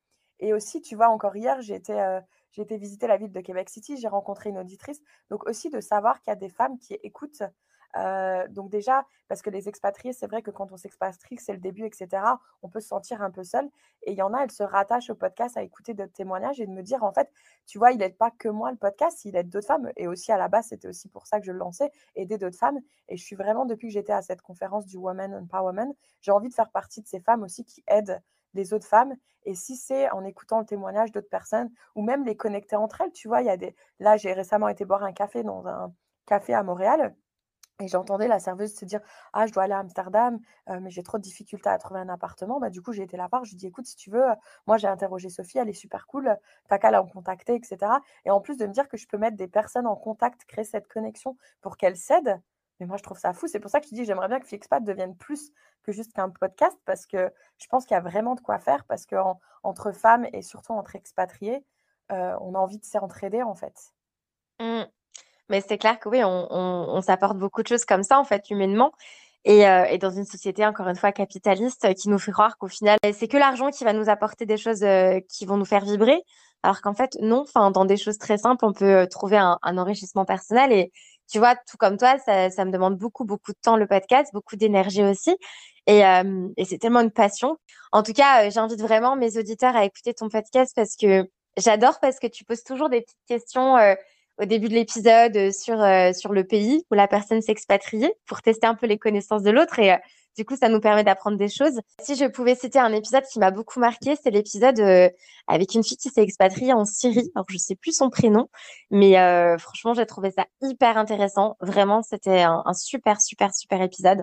Et aussi, tu vois, encore hier, j'ai été, euh, été visiter la ville de Québec City, j'ai rencontré une auditrice. Donc aussi de savoir qu'il y a des femmes qui écoutent euh, donc déjà, parce que les expatriés, c'est vrai que quand on s'expatrie, c'est le début, etc., on peut se sentir un peu seul. Et il y en a, elles se rattachent au podcast à écouter d'autres témoignages et de me dire, en fait, tu vois, il n'aide pas que moi le podcast, il aide d'autres femmes. Et aussi à la base, c'était aussi pour ça que je le lançais, aider d'autres femmes. Et je suis vraiment, depuis que j'étais à cette conférence du Women Empowerment, j'ai envie de faire partie de ces femmes aussi qui aident les autres femmes. Et si c'est en écoutant le témoignage d'autres personnes ou même les connecter entre elles, tu vois, il y a des. Là, j'ai récemment été boire un café dans un café à Montréal. Et j'entendais la serveuse se dire Ah, je dois aller à Amsterdam, euh, mais j'ai trop de difficultés à trouver un appartement. Bah, du coup, j'ai été la voir. Je lui ai dit Écoute, si tu veux, moi, j'ai interrogé Sophie, elle est super cool, t'as qu'à la contacter, etc. Et en plus de me dire que je peux mettre des personnes en contact, créer cette connexion pour qu'elles cèdent, mais moi, je trouve ça fou. C'est pour ça que je dis J'aimerais bien que Fixpat devienne plus que juste qu'un podcast, parce que je pense qu'il y a vraiment de quoi faire, parce qu'entre femmes et surtout entre expatriés, euh, on a envie de s'entraider, en fait. Mmh. Mais c'est clair que oui, on, on, s'apporte beaucoup de choses comme ça, en fait, humainement. Et, euh, et, dans une société, encore une fois, capitaliste, qui nous fait croire qu'au final, c'est que l'argent qui va nous apporter des choses euh, qui vont nous faire vibrer. Alors qu'en fait, non, enfin, dans des choses très simples, on peut euh, trouver un, enrichissement personnel. Et tu vois, tout comme toi, ça, me demande beaucoup, beaucoup de temps, le podcast, beaucoup d'énergie aussi. Et, euh, et c'est tellement une passion. En tout cas, j'invite vraiment mes auditeurs à écouter ton podcast parce que j'adore, parce que tu poses toujours des petites questions au début de l'épisode euh, sur, euh, sur le pays où la personne s'expatriait pour tester un peu les connaissances de l'autre. Et euh, du coup, ça nous permet d'apprendre des choses. Si je pouvais citer un épisode qui m'a beaucoup marqué, c'est l'épisode avec une fille qui s'est expatriée en Syrie. Alors, je sais plus son prénom, mais franchement, j'ai trouvé ça hyper intéressant. Vraiment, c'était un, un, super, super, super épisode.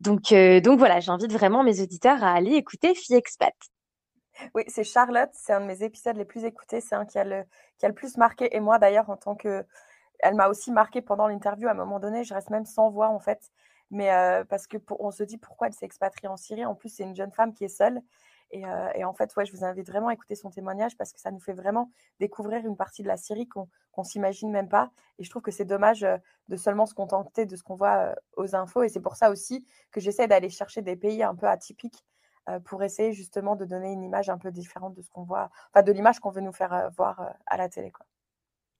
Donc, donc voilà, j'invite vraiment mes auditeurs à aller écouter Fille Expat. Oui, c'est Charlotte, c'est un de mes épisodes les plus écoutés, c'est un qui a le, qui a le plus marqué. Et moi, d'ailleurs, en tant que. Elle m'a aussi marqué pendant l'interview. À un moment donné, je reste même sans voix, en fait. Mais euh, parce que on se dit pourquoi elle s'est expatriée en Syrie. En plus, c'est une jeune femme qui est seule. Et, euh, et, en fait, ouais, je vous invite vraiment à écouter son témoignage parce que ça nous fait vraiment découvrir une partie de la Syrie qu'on ne s'imagine même pas. Et je trouve que c'est dommage euh, de seulement se contenter de ce qu'on voit aux infos. Et c'est pour ça aussi que j'essaie d'aller chercher des pays un peu atypiques pour essayer justement de donner une image un peu différente de ce qu'on voit, enfin de l'image qu'on veut nous faire euh, voir euh, à la télé. Quoi.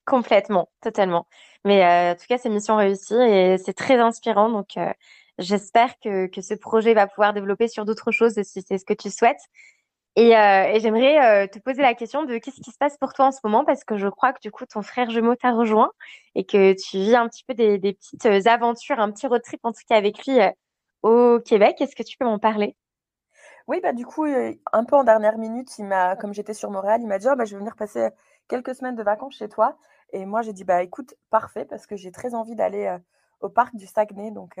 Complètement, totalement. Mais en tout cas, c'est mission réussie et c'est très inspirant. Donc, j'espère que, que ce projet va pouvoir développer sur d'autres choses si c'est ce que tu souhaites. Et, et j'aimerais te poser la question de qu'est-ce qui se passe pour toi en ce moment? Parce que je crois que du coup ton frère jumeau t'a rejoint et que tu vis un petit peu des, des petites aventures, un petit road trip en tout cas avec lui au Québec. Est-ce que tu peux m'en parler? Oui, bah, du coup, un peu en dernière minute, comme j'étais sur Montréal, il m'a dit: «Oh, bah, je vais venir passer quelques semaines de vacances chez toi» et moi, j'ai dit: «Bah, écoute, parfait» parce que j'ai très envie d'aller, au parc du Saguenay. Donc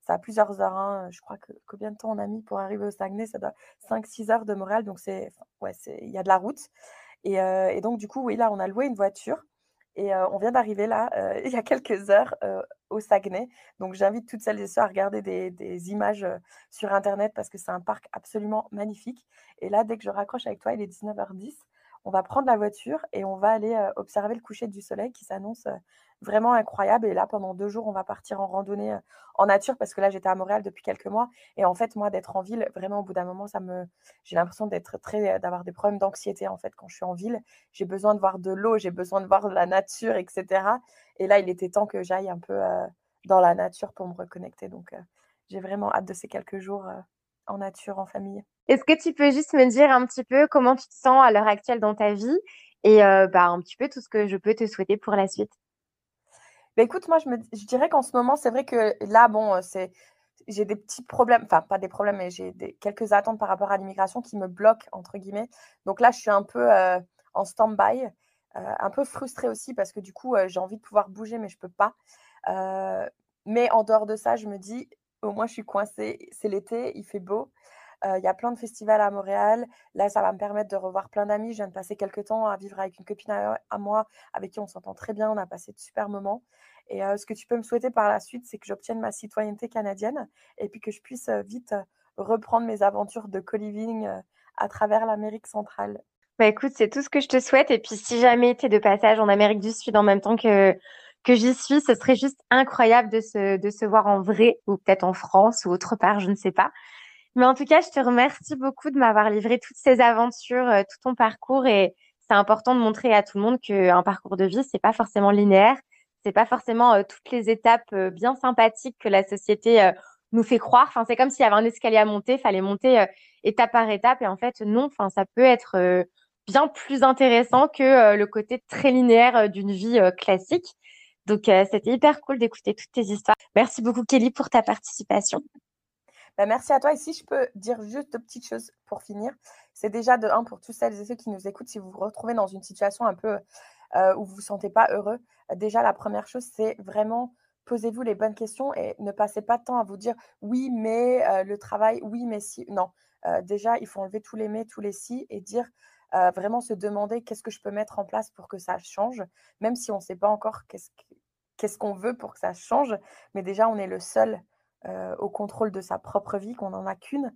ça a plusieurs heures, hein, je crois que combien de temps on a mis pour arriver au Saguenay? Ça doit 5-6 heures de Montréal donc c'est ouais, il y a de la route. Et et donc du coup, oui, là, on a loué une voiture et on vient d'arriver là, il y a quelques heures, au Saguenay. Donc j'invite toutes celles et ceux à regarder des, images sur Internet parce que c'est un parc absolument magnifique. Et là, dès que je raccroche avec toi, il est 19h10 on va prendre la voiture et on va aller observer le coucher du soleil qui s'annonce vraiment incroyable. Et là, pendant deux jours, on va partir en randonnée en nature parce que là, j'étais à Montréal depuis quelques mois. Et en fait, moi, d'être en ville, vraiment, au bout d'un moment, ça me, j'ai l'impression d'être très, d'avoir des problèmes d'anxiété en fait quand je suis en ville. J'ai besoin de voir de l'eau, j'ai besoin de voir de la nature, etc. Et là, il était temps que j'aille un peu dans la nature pour me reconnecter. Donc, j'ai vraiment hâte de ces quelques jours en nature, en famille. Est-ce que tu peux juste me dire un petit peu comment tu te sens à l'heure actuelle dans ta vie et bah, un petit peu tout ce que je peux te souhaiter pour la suite? Bah, écoute, moi, je, me, je dirais qu'en ce moment, c'est vrai que là, bon, c'est, j'ai des petits problèmes, enfin, pas des problèmes, mais j'ai quelques attentes par rapport à l'immigration qui me bloquent, entre guillemets. Donc là, je suis un peu en stand-by, un peu frustrée aussi parce que du coup, j'ai envie de pouvoir bouger, mais je ne peux pas. mais en dehors de ça, je me dis, au moins, je suis coincée. C'est l'été, il fait beau. Il y a plein de festivals à Montréal. Là, ça va me permettre de revoir plein d'amis. Je viens de passer quelques temps à vivre avec une copine à, moi, avec qui on s'entend très bien. On a passé de super moments. Et ce que tu peux me souhaiter par la suite, c'est que j'obtienne ma citoyenneté canadienne et puis que je puisse vite reprendre mes aventures de co-living à travers l'Amérique centrale. Bah écoute, c'est tout ce que je te souhaite. Et puis si jamais tu es de passage en Amérique du Sud en même temps que, que j'y suis, ce serait juste incroyable de se, de se voir en vrai, ou peut-être en France ou autre part, je ne sais pas. Mais en tout cas, je te remercie beaucoup de m'avoir livré toutes ces aventures, euh, tout ton parcours. Et c'est important de montrer à tout le monde qu'un parcours de vie, c'est pas forcément linéaire. C'est pas forcément euh, toutes les étapes euh, bien sympathiques que la société nous fait croire. Enfin, c'est comme s'il y avait un escalier à monter, il fallait monter étape par étape. Et en fait, non. Enfin, ça peut être bien plus intéressant que le côté très linéaire d'une vie classique. Donc, c'était hyper cool d'écouter toutes tes histoires. Merci beaucoup, Kelly, pour ta participation. Bah, merci à toi. Et si je peux dire juste deux petites choses pour finir, c'est déjà de un pour tous celles et ceux qui nous écoutent, si vous vous retrouvez dans une situation un peu euh, où vous ne vous sentez pas heureux, déjà la première chose, c'est vraiment posez-vous les bonnes questions et ne passez pas de temps à vous dire oui, mais euh, le travail, oui, mais si. Non, euh, déjà, il faut enlever tous les mais, tous les si et dire vraiment se demander qu'est-ce que je peux mettre en place pour que ça change, même si on ne sait pas encore qu'est-ce qu'on veut pour que ça change. Mais déjà, on est le seul euh, au contrôle de sa propre vie, qu'on n'en a qu'une.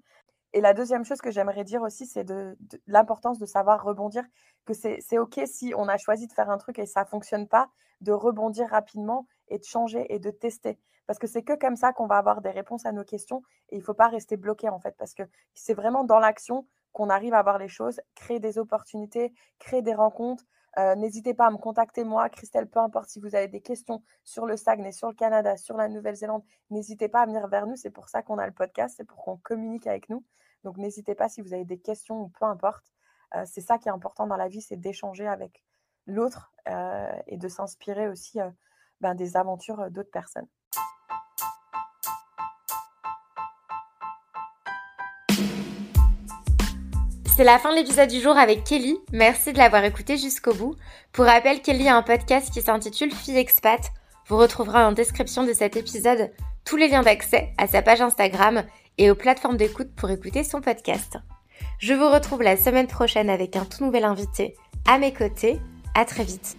Et la deuxième chose que j'aimerais dire aussi, c'est de, l'importance de savoir rebondir, que c'est OK si on a choisi de faire un truc et ça ne fonctionne pas, de rebondir rapidement et de changer et de tester. Parce que c'est que comme ça qu'on va avoir des réponses à nos questions et il ne faut pas rester bloqué en fait, parce que c'est vraiment dans l'action qu'on arrive à voir les choses, créer des opportunités, créer des rencontres, euh, n'hésitez pas à me contacter, moi, Christelle, peu importe si vous avez des questions sur le Saguenay, sur le Canada, sur la Nouvelle-Zélande, n'hésitez pas à venir vers nous. C'est pour ça qu'on a le podcast, c'est pour qu'on communique avec nous. Donc, n'hésitez pas si vous avez des questions ou peu importe. Euh, c'est ça qui est important dans la vie, c'est d'échanger avec l'autre euh, et de s'inspirer aussi ben, des aventures d'autres personnes. C'est la fin de l'épisode du jour avec Kelly. Merci de l'avoir écouté jusqu'au bout. Pour rappel, Kelly a un podcast qui s'intitule Fille Expat. Vous retrouverez en description de cet épisode tous les liens d'accès à sa page Instagram et aux plateformes d'écoute pour écouter son podcast. Je vous retrouve la semaine prochaine avec un tout nouvel invité à mes côtés. À très vite.